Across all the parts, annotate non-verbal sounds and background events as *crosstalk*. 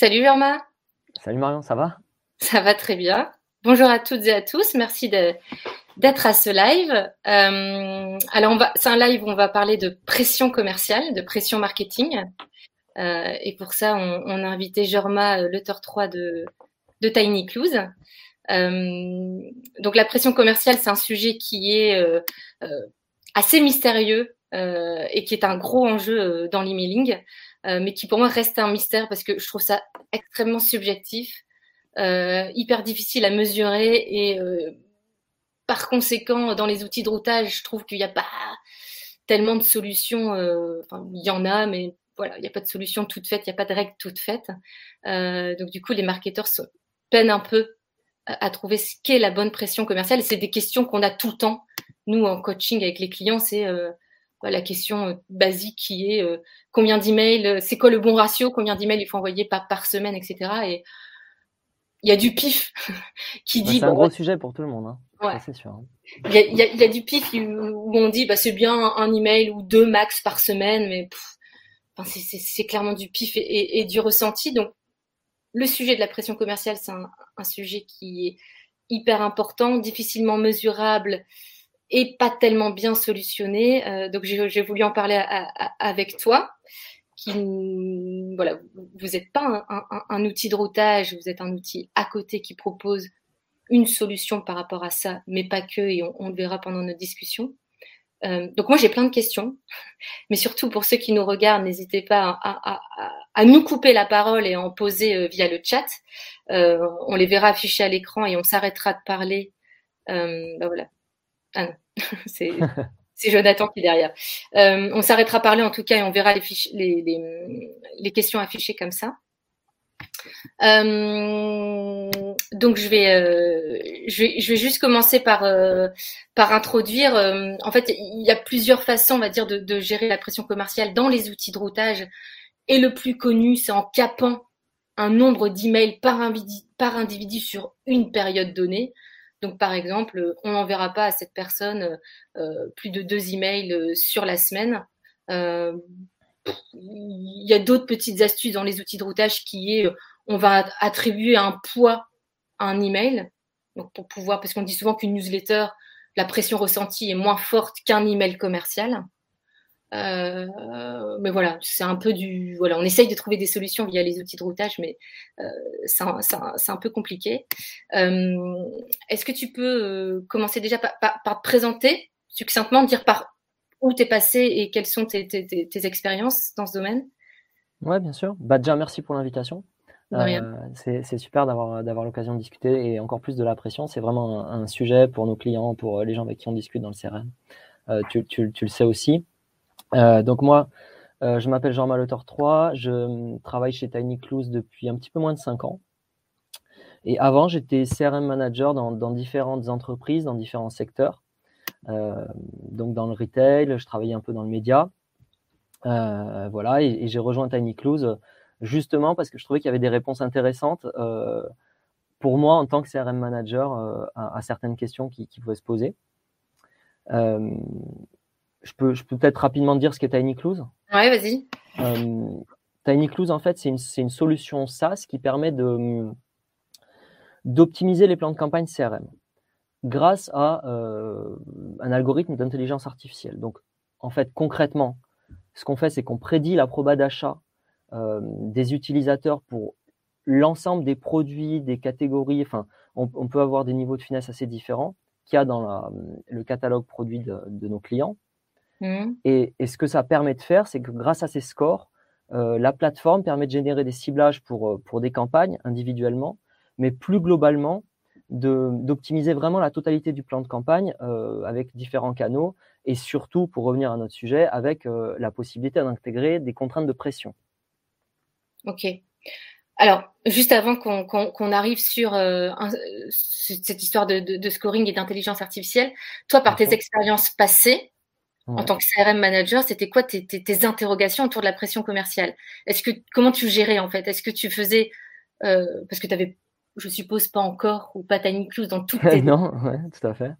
Salut Irma. Salut Marion, ça va? Ça va très bien. Bonjour à toutes et à tous. Merci d'être à ce live. Euh, alors, c'est un live où on va parler de pression commerciale, de pression marketing. Euh, et pour ça, on, a invité Jorma, euh, l'auteur 3 de, de Tiny Clues. donc, la pression commerciale, c'est un sujet qui est assez mystérieux et qui est un gros enjeu dans l'emailing. Euh, mais qui pour moi reste un mystère parce que je trouve ça extrêmement subjectif, euh, hyper difficile à mesurer et euh, par conséquent, dans les outils de routage, je trouve qu'il n'y a pas tellement de solutions. Enfin, il y en a, mais voilà, il n'y a pas de solution toute faite, il n'y a pas de règle toute faite. donc du coup, les marketeurs peinent un peu à, trouver ce qu'est la bonne pression commerciale. C'est des questions qu'on a tout le temps. Nous, en coaching avec les clients, c'est la question euh, basique qui est euh, combien d'emails, euh, c'est quoi le bon ratio, combien d'emails il faut envoyer par, par semaine, etc. Et il y a du pif *laughs* qui bah, dit. c'est un gros sujet pour tout le monde, hein. c'est sûr. Hein. Il y, a, y, a, du pif où on dit bah, c'est bien un email ou deux max par semaine, mais c'est clairement du pif et, et, du ressenti. Donc, le sujet de la pression commerciale, c'est un, un, sujet qui est hyper important, difficilement mesurable et pas tellement bien solutionné. Euh, donc j'ai voulu en parler avec toi. Qui, voilà, vous n'êtes pas un, outil de routage, vous êtes un outil à côté qui propose une solution par rapport à ça, mais pas que, et on, le verra pendant notre discussion. Euh, donc moi j'ai plein de questions, *laughs* mais surtout pour ceux qui nous regardent, n'hésitez pas à, nous couper la parole et à en poser euh, via le chat. on les verra affichés à l'écran et on s'arrêtera de parler. Ben voilà, ah non, *laughs* *laughs* c'est, Jonathan qui est derrière. Euh, on s'arrêtera à parler en tout cas et on verra les, questions affichées comme ça. Euh, donc je vais, euh, je vais, je vais juste commencer par, par introduire. en fait, il y a plusieurs façons, on va dire, de, gérer la pression commerciale dans les outils de routage. Et le plus connu, c'est en capant un nombre d'emails par par individu sur une période donnée. Donc, par exemple, on n'enverra pas à cette personne euh, plus de deux emails euh, sur la semaine. Euh, il y a d'autres petites astuces dans les outils de routage qui est on va attribuer un poids à un email. Donc, pour pouvoir, parce qu'on dit souvent qu'une newsletter, la pression ressentie est moins forte qu'un email commercial. Euh, mais voilà, c'est un peu du. Voilà, on essaye de trouver des solutions via les outils de routage, mais euh, c'est un, peu compliqué. Euh, est-ce que tu peux commencer déjà par, te présenter succinctement, dire par où tu es passé et quelles sont tes, expériences dans ce domaine? Ouais, bien sûr. Bah, déjà, merci pour l'invitation. c'est super d'avoir l'occasion de discuter et encore plus de la pression. C'est vraiment un, sujet pour nos clients, pour les gens avec qui on discute dans le CRM. Tu, tu, le sais aussi. Euh, donc moi, euh, je m'appelle Jean Maloteur 3, je euh, travaille chez Tiny Clues depuis un petit peu moins de 5 ans. Et avant, j'étais CRM manager dans, différentes entreprises, dans différents secteurs. donc dans le retail, je travaillais un peu dans le média. voilà, et, j'ai rejoint Tiny Clues justement parce que je trouvais qu'il y avait des réponses intéressantes pour moi en tant que CRM manager à, certaines questions qui pouvaient se poser je peux, je peux peut-être rapidement dire ce qu'est Tiny Clues. Ouais, vas-y. Euh, Tiny Clues, en fait, c'est une, une, solution SaaS qui permet de, d'optimiser les plans de campagne CRM grâce à euh, un algorithme d'intelligence artificielle. Donc, en fait, concrètement, ce qu'on fait, c'est qu'on prédit la proba d'achat euh, des utilisateurs pour l'ensemble des produits, des catégories. Enfin, on, on, peut avoir des niveaux de finesse assez différents qu'il y a dans la, le catalogue produit de, de nos clients. Mmh. Et, ce que ça permet de faire, c'est que grâce à ces scores, euh, la plateforme permet de générer des ciblages pour, euh, pour des campagnes individuellement, mais plus globalement, d'optimiser vraiment la totalité du plan de campagne euh, avec différents canaux et surtout, pour revenir à notre sujet, avec la possibilité d'intégrer des contraintes de pression. Ok. Alors, juste avant qu'on arrive sur cette histoire de, scoring et d'intelligence artificielle, toi, par tes expériences passées, en tant que CRM manager, c'était quoi tes, interrogations autour de la pression commerciale? Est-ce que comment tu gérais en fait? Est-ce que tu faisais euh, parce que tu avais, je suppose, pas encore ou pas Tiny Clues dans toutes *laughs* tes non, ouais, tout à fait.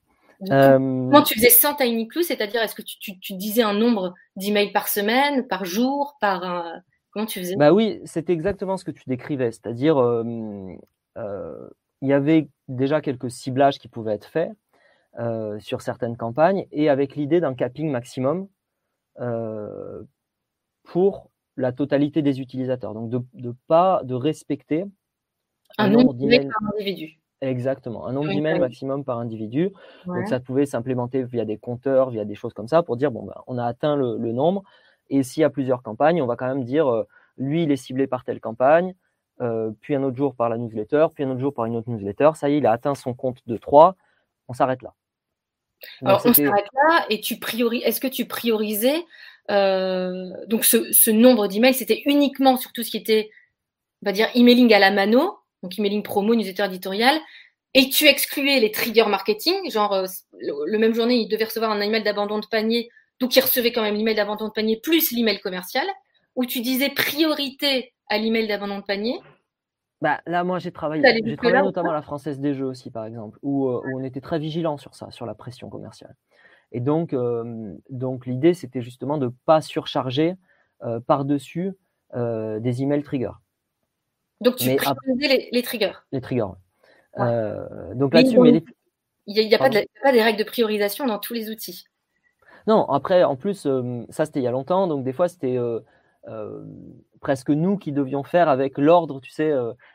Euh, comment tu faisais sans Tiny Clues? C'est-à-dire, est-ce que tu, disais un nombre d'emails par semaine, par jour, par Comment tu faisais? Bah oui, c'était exactement ce que tu décrivais, c'est-à-dire euh, il y avait déjà quelques ciblages qui pouvaient être faits sur certaines campagnes et avec l'idée d'un capping maximum pour la totalité des utilisateurs. Donc de, de pas de respecter un, nombre d'emails par individu. Exactement, un nombre d'emails maximum par individu. Donc ça pouvait s'implémenter via des compteurs, via des choses comme ça, pour dire bon bah, on a atteint le, nombre. Et s'il y a plusieurs campagnes, on va quand même dire euh, lui il est ciblé par telle campagne, euh, puis un autre jour par la newsletter, puis un autre jour par une autre newsletter. Ça y est, il a atteint son compte de 3. On s'arrête là. Alors on s'arrête là et tu priorises. Est-ce que tu priorisais euh, donc ce, ce nombre d'emails C'était uniquement sur tout ce qui était, on va dire, emailing à la mano donc emailing promo, newsletter éditorial, et tu excluais les triggers marketing, genre euh, le, même journée, il devait recevoir un email d'abandon de panier, donc il recevait quand même l'email d'abandon de panier plus l'email commercial, où tu disais priorité à l'email d'abandon de panier. Bah, là, moi, j'ai travaillé, j'ai travaillé notamment à la Française des Jeux aussi, par exemple, où, euh, où, on était très vigilant sur ça, sur la pression commerciale. Et donc, euh, donc l'idée, c'était justement de ne pas surcharger par-dessus des emails triggers. Donc tu priorisais les, triggers. Les triggers. Euh, donc là-dessus, il n'y a, pas, des règles de priorisation dans tous les outils. Non, après, en plus, euh, ça c'était il y a longtemps, donc des fois c'était euh, presque nous qui devions faire avec l'ordre, tu sais,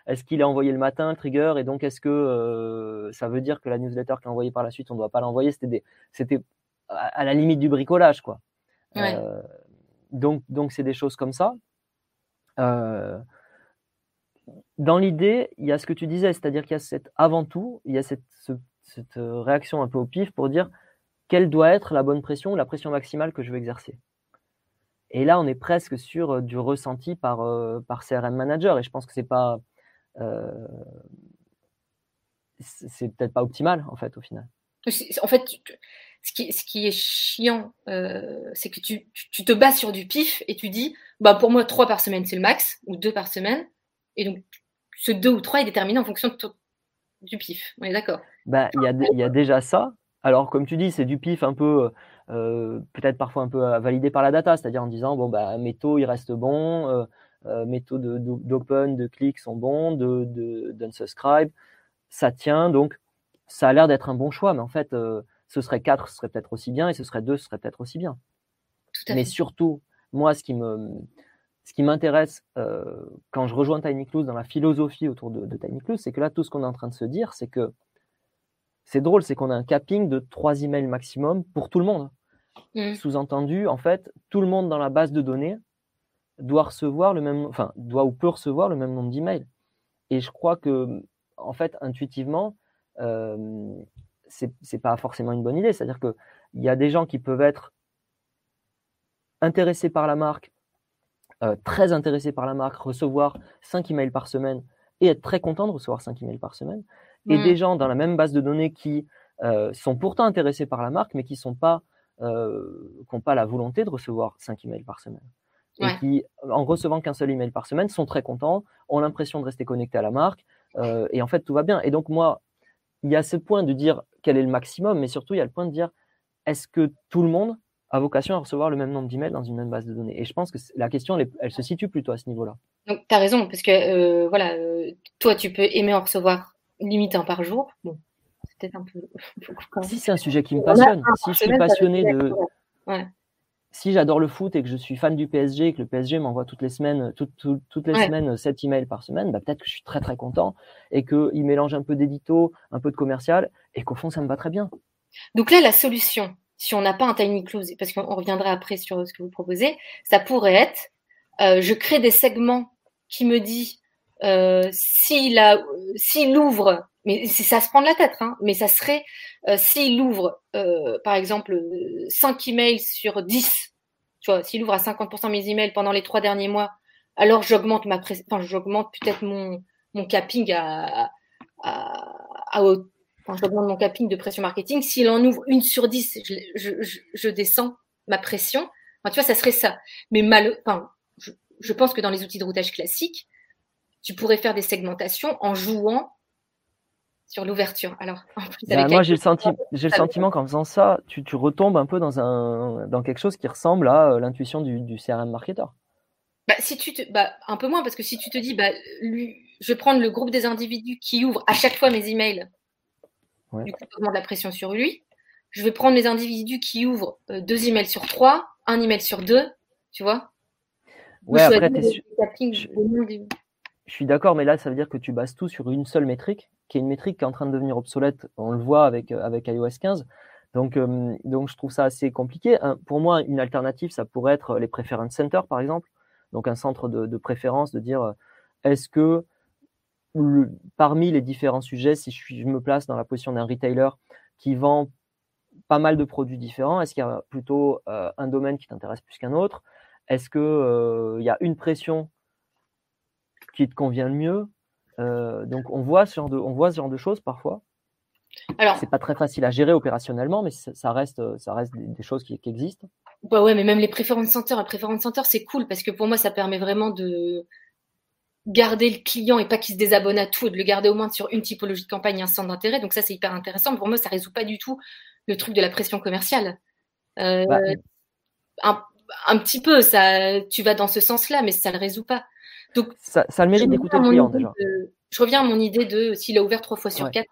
est-ce qu'il est envoyé le matin, le trigger, et donc est-ce que ça veut dire que la newsletter qu'il a envoyée par la suite, on ne doit pas l'envoyer? C'était c'était à, la limite du bricolage, quoi. donc donc c'est des choses comme ça dans l'idée, il y a ce que tu disais, c'est-à-dire qu'il y a cette, avant tout, il y a cette, euh, réaction un peu au pif pour dire quelle doit être la bonne pression, la pression maximale que je veux exercer. Et là, on est presque sur euh, du ressenti par, euh, par CRM Manager, et je pense que c'est pas, c'est peut-être pas optimal en fait au final. En fait, ce qui, ce qui est chiant, c'est que tu, tu, te bases sur du pif et tu dis, bah pour moi trois par semaine c'est le max ou deux par semaine, et donc ce 2 ou 3 est déterminé en fonction du pif. On est d'accord? Bah, Il y, y, a déjà ça. Alors, comme tu dis, c'est du pif un peu, euh, peut-être parfois un peu euh, validé par la data, c'est-à-dire en disant, bon, bah, mes taux, ils restent bons, euh, euh mes taux d'open, de, clics sont bons, d'unsubscribe, de, ça tient, donc ça a l'air d'être un bon choix, mais en fait, ce serait 4, ce serait peut-être aussi bien, et ce serait 2, ce serait peut-être aussi bien. mais surtout, moi, ce qui me, ce qui m'intéresse euh, quand je rejoins Tiny Clues dans la philosophie autour de, de Tiny Clues, c'est que là, tout ce qu'on est en train de se dire, c'est que c'est drôle, c'est qu'on a un capping de trois emails maximum pour tout le monde. Mm. Sous-entendu, en fait, tout le monde dans la base de données doit recevoir le même, enfin, doit ou peut recevoir le même nombre d'emails. Et je crois que, en fait, intuitivement, euh, c'est pas forcément une bonne idée. C'est-à-dire qu'il y a des gens qui peuvent être intéressés par la marque, euh, très intéressé par la marque, recevoir 5 emails par semaine et être très content de recevoir 5 emails par semaine. Et mm. des gens dans la même base de données qui euh, sont pourtant intéressés par la marque, mais qui sont pas, euh, n'ont pas la volonté de recevoir 5 emails par semaine. Et qui, en recevant qu'un seul email par semaine, sont très contents, ont l'impression de rester connectés à la marque, et en fait, tout va bien. Et donc, moi, il y a ce point de dire quel est le maximum, mais surtout, il y a le point de dire est-ce que tout le monde a vocation à recevoir le même nombre d'emails dans une même base de données? Et je pense que la question, elle, se situe plutôt à ce niveau-là. Donc, tu as raison, parce que euh, voilà, euh, toi, tu peux aimer en recevoir limite un par jour. Bon, c'est peut-être un peu. *laughs* si c'est un sujet qui me passionne, si je suis passionné de. Si j'adore le foot et que je suis fan du PSG et que le PSG m'envoie toutes les semaines, toutes les semaines 7 emails par semaine, bah, peut-être que je suis très très content et qu'il mélange un peu d'édito, un peu de commercial et qu'au fond ça me va très bien. Donc là, la solution, si on n'a pas un tiny close, parce qu'on reviendra après sur ce que vous proposez, ça pourrait être, euh, je crée des segments qui me dit euh, s'il ouvre, mais ça se prend de la tête, hein, mais ça serait euh, s'il ouvre, euh, par exemple, 5 emails sur 10, tu vois, s'il ouvre à 50% mes emails pendant les trois derniers mois, alors j'augmente ma, enfin, j'augmente peut-être mon, mon capping à, à, à, je demande mon capping de pression marketing, s'il en ouvre une sur dix, je, descends ma pression. tu vois, ça serait ça. Mais mal, enfin, je, pense que dans les outils de routage classiques, tu pourrais faire des segmentations en jouant sur l'ouverture. Alors, bah, moi, j'ai le, senti le sentiment qu'en faisant ça, tu, retombes un peu dans, un, dans quelque chose qui ressemble à euh, l'intuition du, CRM marketer. bah, si tu te, bah, un peu moins, parce que si tu te dis, bah, lui, je vais prendre le groupe des individus qui ouvrent à chaque fois mes emails, du coup, je de la pression sur lui. Je vais prendre les individus qui ouvrent euh, deux emails sur trois, un email sur deux, tu vois. Ouais, après, je... suis d'accord, mais là, ça veut dire que tu bases tout sur une seule métrique, qui est une métrique qui est en train de devenir obsolète. On le voit avec, euh, avec iOS 15. Donc, euh, donc, je trouve ça assez compliqué. pour moi, une alternative, ça pourrait être les preference centers, par exemple. Donc, un centre de, préférence, de dire est-ce que parmi les différents sujets, si je, me place dans la position d'un retailer qui vend pas mal de produits différents, est-ce qu'il y a plutôt euh, un domaine qui t'intéresse plus qu'un autre? Est-ce qu'il euh, y a une pression qui te convient le mieux euh, Donc, on voit, ce genre de, on voit ce genre de choses parfois. Alors, c'est pas très facile à gérer opérationnellement, mais ça reste, ça reste des, choses qui, existent. Bah ouais, mais même les préférences centers, les préférences centers, c'est cool parce que pour moi, ça permet vraiment de garder le client et pas qu'il se désabonne à tout, et de le garder au moins sur une typologie de campagne et un centre d'intérêt. Donc ça, c'est hyper intéressant. Pour moi, ça résout pas du tout le truc de la pression commerciale. Euh, bah, un, petit peu, ça, tu vas dans ce sens-là, mais ça le résout pas. Donc ça, ça le mérite d'écouter le client déjà. je reviens à mon idée de s'il a ouvert trois fois sur quatre,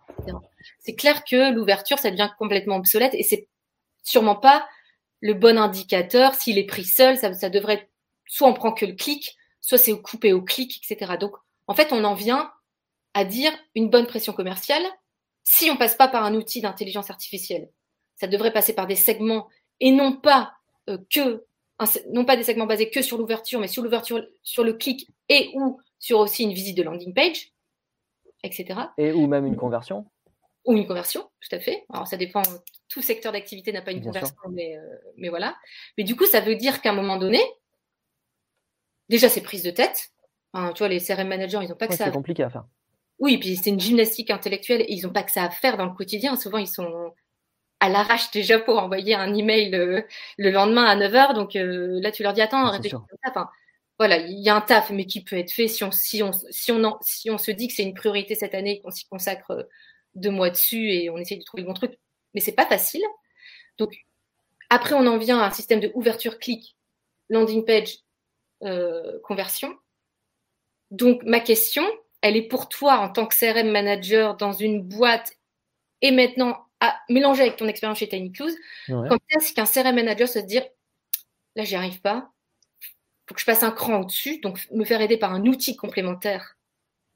c'est clair que l'ouverture, ça devient complètement obsolète et c'est sûrement pas le bon indicateur. S'il est pris seul, ça, ça devrait soit on prend que le clic, soit c'est coupé au clic, etc. Donc, en fait, on en vient à dire une bonne pression commerciale si on passe pas par un outil d'intelligence artificielle. Ça devrait passer par des segments et non pas euh, que non pas des segments basés que sur l'ouverture, mais sur l'ouverture, sur le clic et ou sur aussi une visite de landing page, etc. Et ou même une conversion. Ou une conversion, tout à fait. Alors ça dépend. Tout secteur d'activité n'a pas une conversion, mais, euh, mais voilà. Mais du coup, ça veut dire qu'à un moment donné, déjà c'est prise de tête. tu vois, les CRM managers, ils n'ont pas que ça. C'est compliqué à faire. Oui, puis c'est une gymnastique intellectuelle et ils n'ont pas que ça à faire dans le quotidien. Souvent, ils sont à l'arrache déjà pour envoyer un email euh, le lendemain à 9h. Donc euh, là, tu leur dis attends, réfléchis Enfin, voilà, il y a un taf, mais qui peut être fait si on, si on, si on, si on se dit que c'est une priorité cette année, qu'on s'y consacre euh, deux mois dessus et on essaie de trouver le bon truc. Mais c'est pas facile. Donc après, on en vient à un système de ouverture clic, landing page, euh, conversion. Donc ma question, elle est pour toi en tant que CRM manager dans une boîte et maintenant à mélanger avec ton expérience chez Tiny Clues. Quand est-ce qu'un CRM manager se dire là j'y arrive pas, faut que je passe un cran au-dessus, donc me faire aider par un outil complémentaire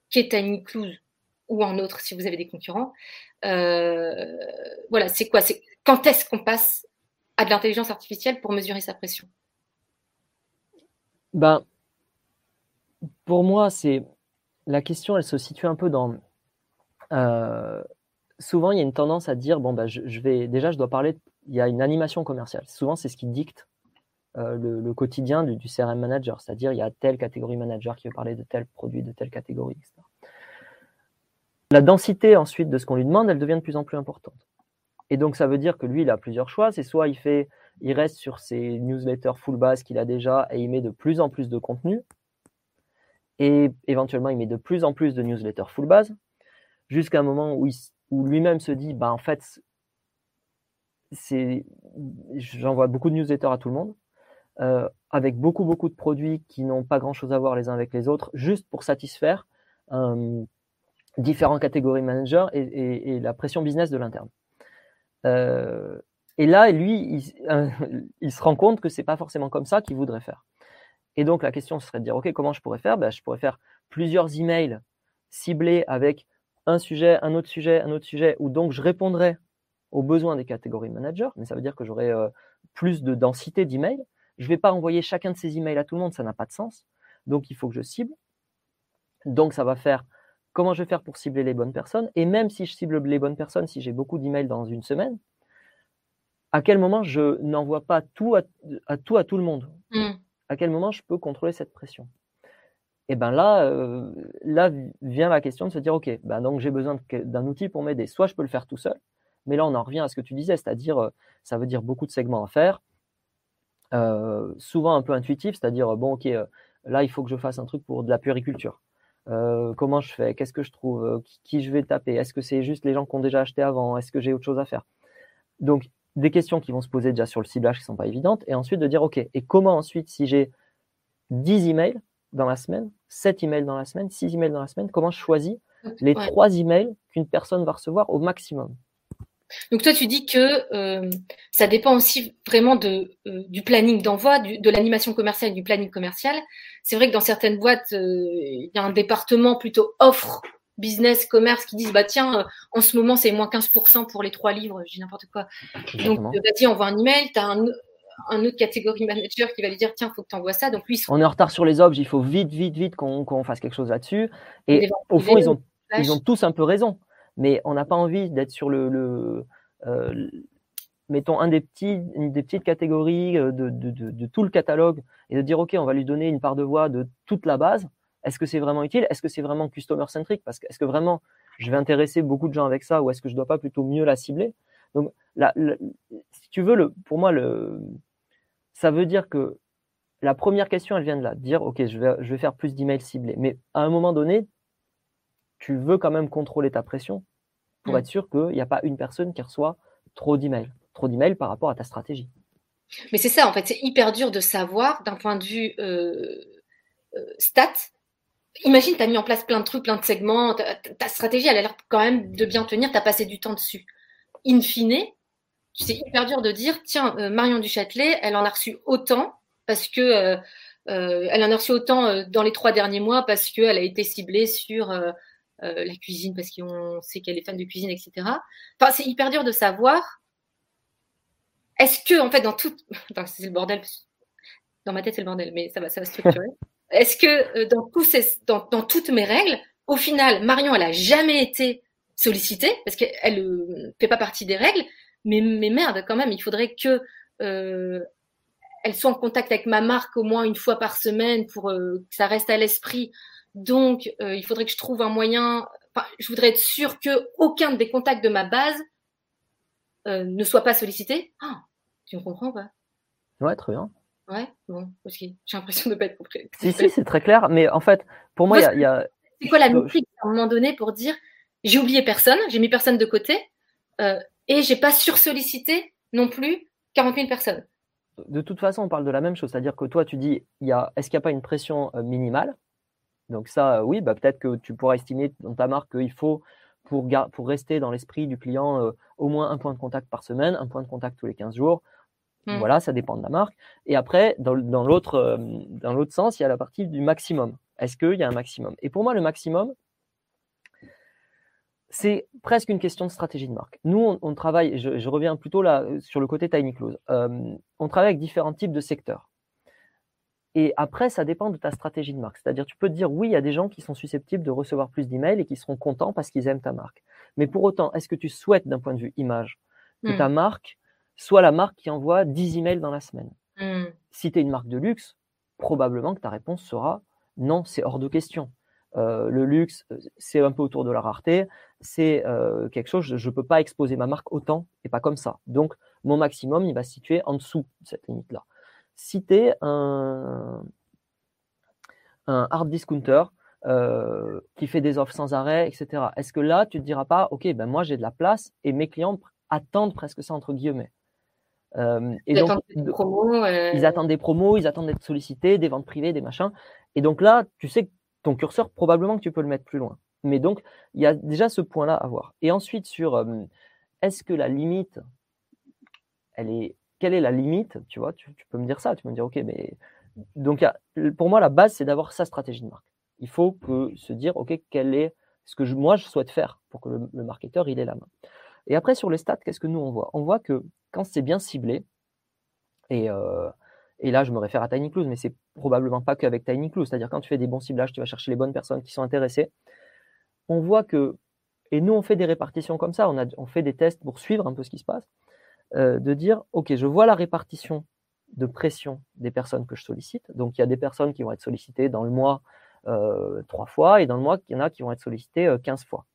qui est Tiny Clues ou un autre si vous avez des concurrents. Euh, voilà, c'est quoi? C'est quand est-ce qu'on passe à de l'intelligence artificielle pour mesurer sa pression? Ben, pour moi, c'est la question, elle se situe un peu dans. Euh, souvent, il y a une tendance à dire bon, ben, je, vais déjà, je dois parler. Il y a une animation commerciale. Souvent, c'est ce qui dicte euh, le, quotidien du, CRM manager, c'est-à-dire il y a telle catégorie manager qui veut parler de tel produit, de telle catégorie, etc. La densité ensuite de ce qu'on lui demande, elle devient de plus en plus importante. Et donc, ça veut dire que lui, il a plusieurs choix. C'est soit il il reste sur ses newsletters full base qu'il a déjà et il met de plus en plus de contenu. Et éventuellement, il met de plus en plus de newsletters full base jusqu'à un moment où, où lui-même se dit bah, en fait, j'envoie beaucoup de newsletters à tout le monde. Euh, avec beaucoup beaucoup de produits qui n'ont pas grand chose à voir les uns avec les autres, juste pour satisfaire euh, différentes catégories managers et, et, la pression business de l'interne. Euh, et là, lui, *laughs* il, se rend compte que c'est pas forcément comme ça qu'il voudrait faire. Et donc, la question serait de dire, OK, comment je pourrais faire? Ben, Je pourrais faire plusieurs emails ciblés avec un sujet, un autre sujet, un autre sujet, où donc je répondrai aux besoins des catégories managers, mais ça veut dire que j'aurai euh, plus de densité d'emails. Je ne vais pas envoyer chacun de ces emails à tout le monde, ça n'a pas de sens. Donc, il faut que je cible. Donc, ça va faire comment je vais faire pour cibler les bonnes personnes. Et même si je cible les bonnes personnes, si j'ai beaucoup d'emails dans une semaine, à quel moment je n'envoie pas tout à, tout à tout le monde? Mmh. À quel moment je peux contrôler cette pression? Et bien là, euh, vient la question de se dire, OK, ben donc j'ai besoin d'un outil pour m'aider. Soit je peux le faire tout seul, mais là on en revient à ce que tu disais, c'est-à-dire, euh, ça veut dire beaucoup de segments à faire, euh, souvent un peu intuitif, c'est-à-dire, bon, OK, là il faut que je fasse un truc pour de la puériculture. comment je fais? Qu'est-ce que je trouve? Qui, qui, je vais taper? Est-ce que c'est juste les gens qui ont déjà acheté avant? Est-ce que j'ai autre chose à faire? Donc, des questions qui vont se poser déjà sur le ciblage qui ne sont pas évidentes, et ensuite de dire, OK, et comment ensuite, si j'ai 10 emails dans la semaine, 7 emails dans la semaine, 6 emails dans la semaine, comment je choisis les trois 3 emails qu'une personne va recevoir au maximum? Donc toi, tu dis que euh, ça dépend aussi vraiment de, euh, du planning d'envoi, de l'animation commerciale et du planning commercial. C'est vrai que dans certaines boîtes, euh, il y a un département plutôt offre business, commerce qui disent bah tiens, en ce moment c'est moins 15% pour les trois livres, je dis n'importe quoi. Donc vas-y, envoie un email, tu as un, un, autre catégorie manager qui va lui dire tiens, faut que tu envoies ça. Donc lui, on est en retard sur les objets, il faut vite, vite, vite qu'on fasse quelque chose là-dessus. Et au fond, ils ont, ils ont tous un peu raison mais on n'a pas envie d'être sur le, euh, mettons un des petits, une des petites catégories euh, de, tout le catalogue et de dire ok, on va lui donner une part de voix de toute la base. Est-ce que c'est vraiment utile? Est-ce que c'est vraiment customer centric Parce que est-ce que vraiment je vais intéresser beaucoup de gens avec ça ou est-ce que je dois pas plutôt mieux la cibler? Donc, si tu veux, le, pour moi, le, ça veut dire que la première question, elle vient de là, dire ok, je vais, je vais faire plus d'emails ciblés. Mais à un moment donné, tu veux quand même contrôler ta pression pour mmh. être sûr qu'il n'y a pas une personne qui reçoit trop d'emails, trop d'emails par rapport à ta stratégie. Mais c'est ça, en fait, c'est hyper dur de savoir d'un point de vue euh, euh, stat. Imagine, tu as mis en place plein de trucs, plein de segments, ta, stratégie, elle a l'air quand même de bien tenir, tu as passé du temps dessus. In fine, c'est hyper dur de dire, tiens, euh, Marion Duchâtelet, elle en a reçu autant parce que elle en a reçu autant dans les trois derniers mois parce qu'elle a été ciblée sur euh, la cuisine parce qu'on sait qu'elle est fan de cuisine, etc. Enfin, c'est hyper dur de savoir. Est-ce que, en fait, dans tout. *laughs* c'est le bordel. Dans ma tête, c'est le bordel, mais ça va, ça va structurer. Est-ce que euh, dans, tous ces, dans, dans, toutes mes règles, au final, Marion, elle a jamais été sollicitée parce qu'elle ne euh, fait pas partie des règles. Mais, mais merde, quand même, il faudrait que euh, elle soit en contact avec ma marque au moins une fois par semaine pour que ça reste à l'esprit donc, euh, il faudrait que je trouve un moyen. je voudrais être sûr que aucun des contacts de ma base euh, ne soit pas sollicité. Ah, tu me comprends pas? Ouais, très bien. Ouais, bon, ok. J'ai l'impression de ne pas être compris. Si, si, c'est très clair. Mais en fait, pour moi, il y a. C'est quoi la métrique à un moment donné pour dire j'ai oublié personne, j'ai mis personne de côté euh, et j'ai pas sursollicité non plus 40 000 personnes de toute façon, on parle de la même chose, c'est-à-dire que toi, tu dis, il y a, est-ce qu'il n'y a pas une pression minimale? Donc ça, oui, bah, peut-être que tu pourras estimer dans ta marque qu'il faut, pour, pour rester dans l'esprit du client, euh, au moins un point de contact par semaine, un point de contact tous les 15 jours. Mmh. Voilà, ça dépend de la marque. Et après, dans, dans l'autre euh, sens, il y a la partie du maximum. Est-ce qu'il y a un maximum? Et pour moi, le maximum, c'est presque une question de stratégie de marque. Nous, on, travaille, je, je, reviens plutôt là sur le côté Tiny Close, euh, on travaille avec différents types de secteurs. Et après, ça dépend de ta stratégie de marque. C'est-à-dire, tu peux te dire, oui, il y a des gens qui sont susceptibles de recevoir plus d'emails et qui seront contents parce qu'ils aiment ta marque. Mais pour autant, est-ce que tu souhaites, d'un point de vue image, que ta hmm. marque soit la marque qui envoie 10 emails dans la semaine? Hmm. Si tu es une marque de luxe, probablement que ta réponse sera non, c'est hors de question. Euh, le luxe, c'est un peu autour de la rareté, c'est euh, quelque chose, je ne peux pas exposer ma marque autant et pas comme ça. Donc, mon maximum, il va se situer en dessous de cette limite-là citer un, un hard discounter euh, qui fait des offres sans arrêt, etc. Est-ce que là, tu ne te diras pas, OK, ben moi j'ai de la place et mes clients attendent presque ça entre guillemets euh, et ils, donc, attendent des promos, euh. ils attendent des promos, ils attendent d'être sollicités, des ventes privées, des machins. Et donc là, tu sais que ton curseur, probablement que tu peux le mettre plus loin. Mais donc, il y a déjà ce point-là à voir. Et ensuite, sur est-ce que la limite, elle est quelle est la limite Tu vois, tu, peux me dire ça, tu peux me dire, ok, mais donc pour moi la base c'est d'avoir sa stratégie de marque. Il faut que se dire, ok, quel est ce que moi je souhaite faire pour que le, marketeur il ait la main. Et après sur les stats, qu'est-ce que nous on voit? On voit que quand c'est bien ciblé, et, euh, et là je me réfère à Tiny Clues, mais c'est probablement pas qu'avec Tiny Clues, c'est-à-dire quand tu fais des bons ciblages, tu vas chercher les bonnes personnes qui sont intéressées. On voit que, et nous on fait des répartitions comme ça, on, fait des tests pour suivre un peu ce qui se passe. Euh, de dire, OK, je vois la répartition de pression des personnes que je sollicite. Donc, il y a des personnes qui vont être sollicitées dans le mois euh, trois fois et dans le mois, il y en a qui vont être sollicitées euh, 15 fois.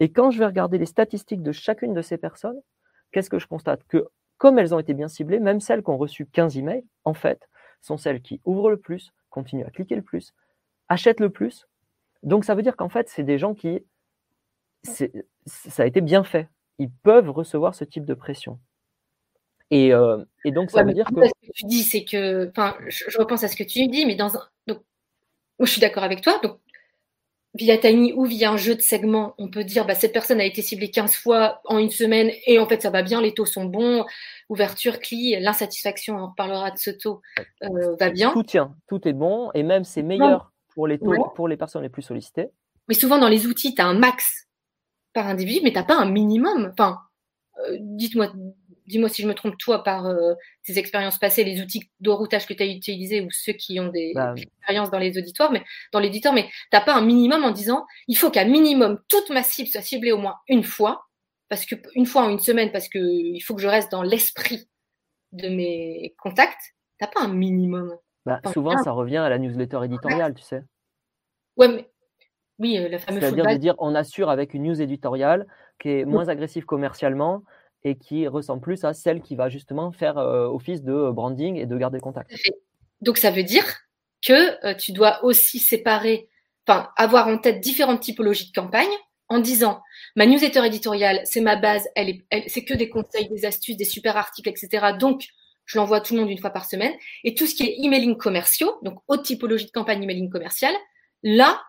Et quand je vais regarder les statistiques de chacune de ces personnes, qu'est-ce que je constate? Que comme elles ont été bien ciblées, même celles qui ont reçu 15 emails, en fait, sont celles qui ouvrent le plus, continuent à cliquer le plus, achètent le plus. Donc ça veut dire qu'en fait, c'est des gens qui... Ça a été bien fait ils peuvent recevoir ce type de pression. Et, et donc, ça veut dire que. Ce que tu dis, c'est que. Enfin, je, repense à ce que tu dis, mais dans un. Donc, je suis d'accord avec toi. Donc, via Tiny ou via un jeu de segments, on peut dire bah, cette personne a été ciblée 15 fois en une semaine et en fait ça va bien, les taux sont bons, ouverture, CLI, l'insatisfaction, on reparlera de ce taux, euh, va bien. Tout tient, tout est bon et même c'est meilleur pour les taux, pour les personnes les plus sollicitées. Mais souvent dans les outils, tu as un max par individu, mais tu n'as pas un minimum. Enfin, euh, dites-moi dis-moi si je me trompe, toi, par euh, tes expériences passées, les outils de routage que tu as utilisés ou ceux qui ont des bah, expériences dans les auditoires, mais dans l'éditeur, mais tu n'as pas un minimum en disant il faut qu'à minimum toute ma cible soit ciblée au moins une fois, parce que une fois en une semaine, parce que il faut que je reste dans l'esprit de mes contacts. Tu n'as pas un minimum. Bah, souvent, ça revient à la newsletter éditoriale, tu sais. Ouais, mais oui, euh, la fameuse. C'est-à-dire de dire on assure avec une news éditoriale qui est moins agressive commercialement et qui ressemble plus à celle qui va justement faire euh, office de branding et de garder contact. Donc ça veut dire que euh, tu dois aussi séparer, enfin avoir en tête différentes typologies de campagnes en disant ma newsletter éditoriale, c'est ma base, elle est, c'est que des conseils, des astuces, des super articles, etc. Donc je l'envoie à tout le monde une fois par semaine. Et tout ce qui est emailing commerciaux, donc haute typologie de campagne emailing commerciale, là,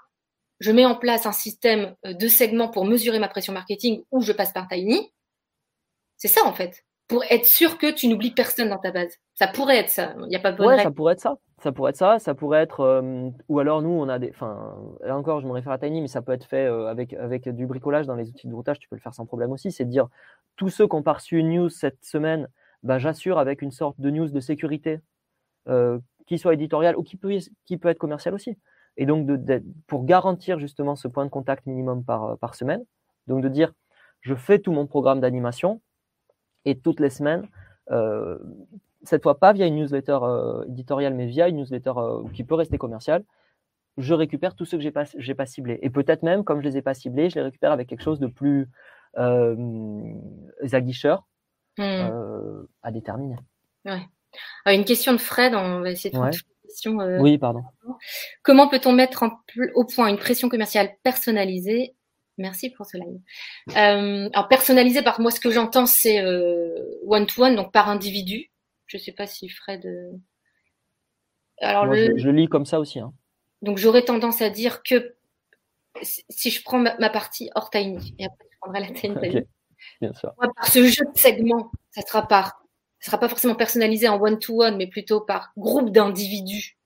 je mets en place un système euh, de segments pour mesurer ma pression marketing où je passe par Tiny c'est ça, en fait. Pour être sûr que tu n'oublies personne dans ta base. Ça pourrait être ça. Il n'y a pas de bonne ouais, ça pourrait être ça. Ça pourrait être ça. Ça pourrait être. Euh, ou alors, nous, on a des. Enfin, là encore, je me réfère à Tiny, mais ça peut être fait euh, avec, avec du bricolage dans les outils de routage. Tu peux le faire sans problème aussi. C'est de dire tous ceux qui ont pas reçu une news cette semaine, bah, j'assure avec une sorte de news de sécurité, euh, qui soit éditoriale ou qui peut, qui peut être commerciale aussi. Et donc, de, pour garantir justement ce point de contact minimum par, par semaine, donc de dire je fais tout mon programme d'animation, et toutes les semaines, euh, cette fois pas via une newsletter euh, éditoriale, mais via une newsletter euh, qui peut rester commerciale, je récupère tous ceux que j'ai pas, j'ai pas ciblés. Et peut-être même, comme je les ai pas ciblés, je les récupère avec quelque chose de plus aguicheur hmm. à déterminer. Ouais. une question de Fred, on va essayer de ouais. une question. oui, pardon. Comment peut-on mettre au point une pression commerciale personnalisée Merci pour ce live. Euh, alors personnalisé par moi, ce que j'entends, c'est one to one, donc par individu. Je ne sais pas si Fred. Euh, alors je, lis comme ça aussi. Hein. Donc j'aurais tendance à dire que si je prends ma, partie hors tiny et après je prendrai la tiny. *laughs* Bien sûr. par ce jeu de segments, ça sera par, ça sera pas forcément personnalisé en one to one, mais plutôt par groupe d'individus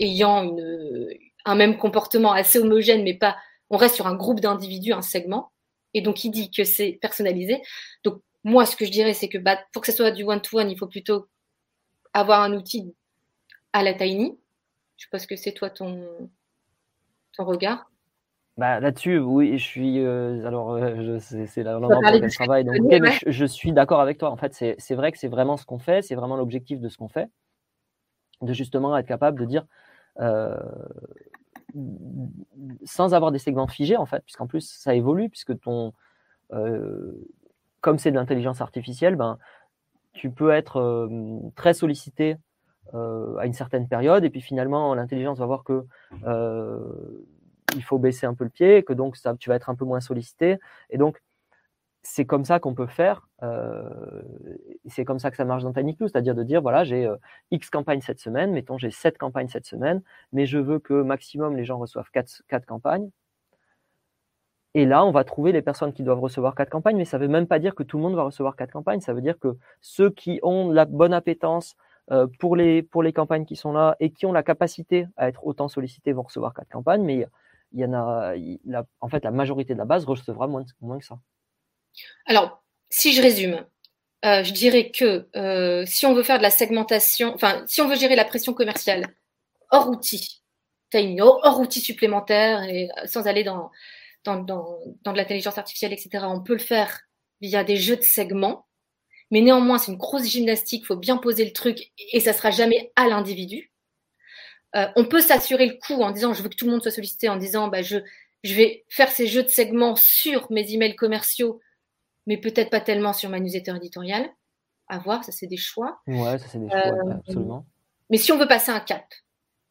ayant une, un même comportement assez homogène, mais pas on reste sur un groupe d'individus, un segment, et donc il dit que c'est personnalisé. Donc moi, ce que je dirais, c'est que bah, pour que ce soit du one-to-one, il faut plutôt avoir un outil à la Tiny. Je suppose que c'est toi ton, ton regard. Bah, Là-dessus, oui, je suis. Euh, alors, euh, c'est l'endroit pour lequel je travaille. Donc, je, suis d'accord avec toi. En fait, c'est vrai que c'est vraiment ce qu'on fait. C'est vraiment l'objectif de ce qu'on fait. De justement être capable de dire euh, sans avoir des segments figés en fait, puisqu'en plus ça évolue, puisque ton, euh, comme c'est de l'intelligence artificielle, ben, tu peux être euh, très sollicité euh, à une certaine période, et puis finalement l'intelligence va voir que il faut baisser un peu le pied, que donc ça, tu vas être un peu moins sollicité, et donc c'est comme ça qu'on peut faire. Euh, c'est comme ça que ça marche dans Tiny c'est-à-dire de dire voilà, j'ai euh, X campagnes cette semaine, mettons j'ai 7 campagnes cette semaine, mais je veux que maximum les gens reçoivent 4, campagnes. Et là, on va trouver les personnes qui doivent recevoir 4 campagnes, mais ça ne veut même pas dire que tout le monde va recevoir 4 campagnes. Ça veut dire que ceux qui ont la bonne appétence euh, pour, les, campagnes qui sont là et qui ont la capacité à être autant sollicités vont recevoir 4 campagnes, mais il y en a, en fait, la majorité de la base recevra moins que ça. Alors, si je résume, euh, je dirais que euh, si on veut faire de la segmentation, enfin, si on veut gérer la pression commerciale hors outil, hors, hors outil supplémentaire et euh, sans aller dans, de l'intelligence artificielle, etc., on peut le faire via des jeux de segments. Mais néanmoins, c'est une grosse gymnastique, il faut bien poser le truc et ça sera jamais à l'individu. on peut s'assurer le coup en disant je veux que tout le monde soit sollicité, en disant bah, je, je vais faire ces jeux de segments sur mes emails commerciaux mais peut-être pas tellement sur ma newsletter éditoriale. À voir, ça c'est des choix. Ouais, ça c'est des choix, euh, absolument. Mais si on veut passer un cap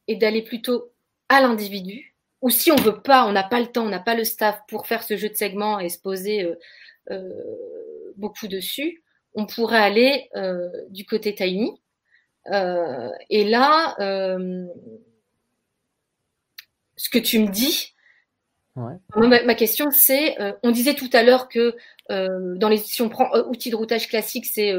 et d'aller plutôt à l'individu, ou si on veut pas, on n'a pas le temps, on n'a pas le staff pour faire ce jeu de segments et se poser euh, euh, beaucoup dessus, on pourrait aller du côté Tiny. et là, ce que tu me dis, Ma, question, c'est, euh, on disait tout à l'heure que euh, dans les, si on prend euh, outils de routage classique, c'est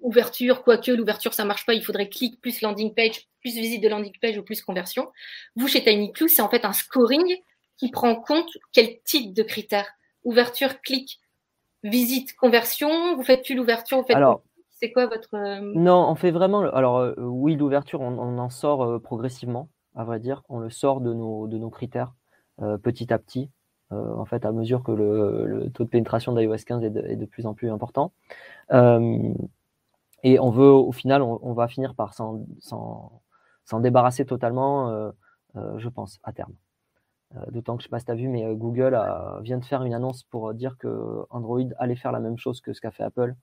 ouverture, quoique l'ouverture ça marche pas, il faudrait clic plus landing page, plus visite de landing page ou plus conversion. Vous chez TinyClue, c'est en fait un scoring qui prend en compte quel type de critères Ouverture, clic, visite, conversion. Vous faites plus l'ouverture, vous faites alors, c'est quoi votre Non, on fait vraiment. Alors oui, l'ouverture, on, on, en sort progressivement, à vrai dire. On le sort de nos de nos critères. Euh, petit à petit, euh, en fait, à mesure que le, taux de pénétration d'iOS 15 est de, plus en plus important. Euh, et on veut, au final, on, va finir par s'en débarrasser totalement, je pense, à terme. D'autant que je ne sais pas si tu as vu, mais Google vient de faire une annonce pour dire que Android allait faire la même chose que ce qu'a fait Apple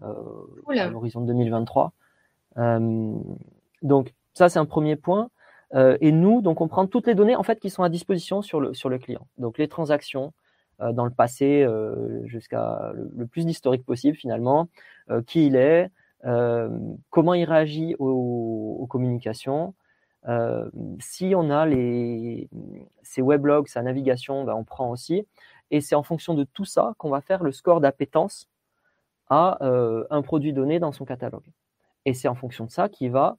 à l'horizon 2023. donc ça, c'est un premier point. Euh, et nous, donc, on prend toutes les données en fait qui sont à disposition sur le, sur le client. Donc, les transactions euh, dans le passé euh, jusqu'à le, plus d'historique possible finalement, qui il est, comment il réagit aux, communications. si on a les, ces weblogs, sa navigation, ben, on prend aussi. Et c'est en fonction de tout ça qu'on va faire le score d'appétence à un produit donné dans son catalogue. Et c'est en fonction de ça qu'il va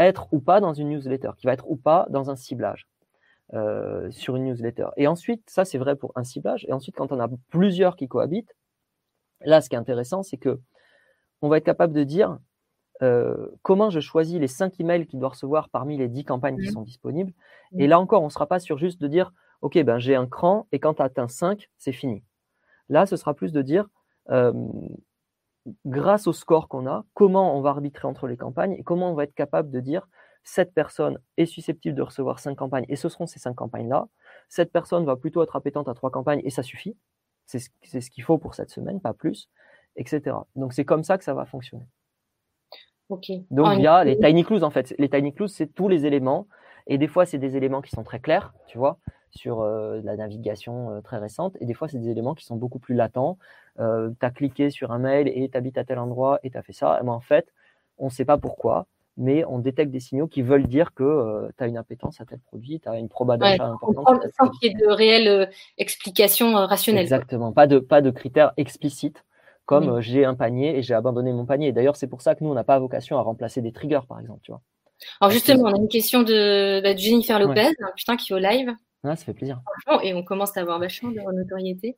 être ou pas dans une newsletter, qui va être ou pas dans un ciblage euh, sur une newsletter. Et ensuite, ça c'est vrai pour un ciblage. Et ensuite, quand on a plusieurs qui cohabitent, là, ce qui est intéressant, c'est que on va être capable de dire euh, comment je choisis les cinq emails qu'il doit recevoir parmi les 10 campagnes qui mmh. sont disponibles. Mmh. Et là encore, on ne sera pas sur juste de dire, OK, ben, j'ai un cran et quand tu atteins 5, c'est fini. Là, ce sera plus de dire, euh, grâce au score qu'on a, comment on va arbitrer entre les campagnes et comment on va être capable de dire cette personne est susceptible de recevoir cinq campagnes et ce seront ces cinq campagnes-là. Cette personne va plutôt être appétente à trois campagnes et ça suffit. C'est ce qu'il faut pour cette semaine, pas plus, etc. Donc c'est comme ça que ça va fonctionner. Ok. Donc il y a les tiny clues en fait. Les tiny clues, c'est tous les éléments. Et des fois, c'est des éléments qui sont très clairs, tu vois sur euh, la navigation euh, très récente. Et des fois, c'est des éléments qui sont beaucoup plus latents. Euh, tu as cliqué sur un mail et tu habites à tel endroit et tu as fait ça. Et ben, en fait, on ne sait pas pourquoi, mais on détecte des signaux qui veulent dire que tu as une appétence à tel produit, tu as une proba d'achat importante. Sans qu'il y ait de réelles explications rationnelles. Exactement, pas de, pas de critères explicites comme j'ai un panier et j'ai abandonné mon panier. D'ailleurs, c'est pour ça que nous, on n'a pas vocation à remplacer des triggers, par exemple. Tu vois. Alors justement, on a une question de, bah, Jennifer Lopez, putain, qui est au live. Ah, ça fait plaisir. Et on commence à avoir vachement de notoriété.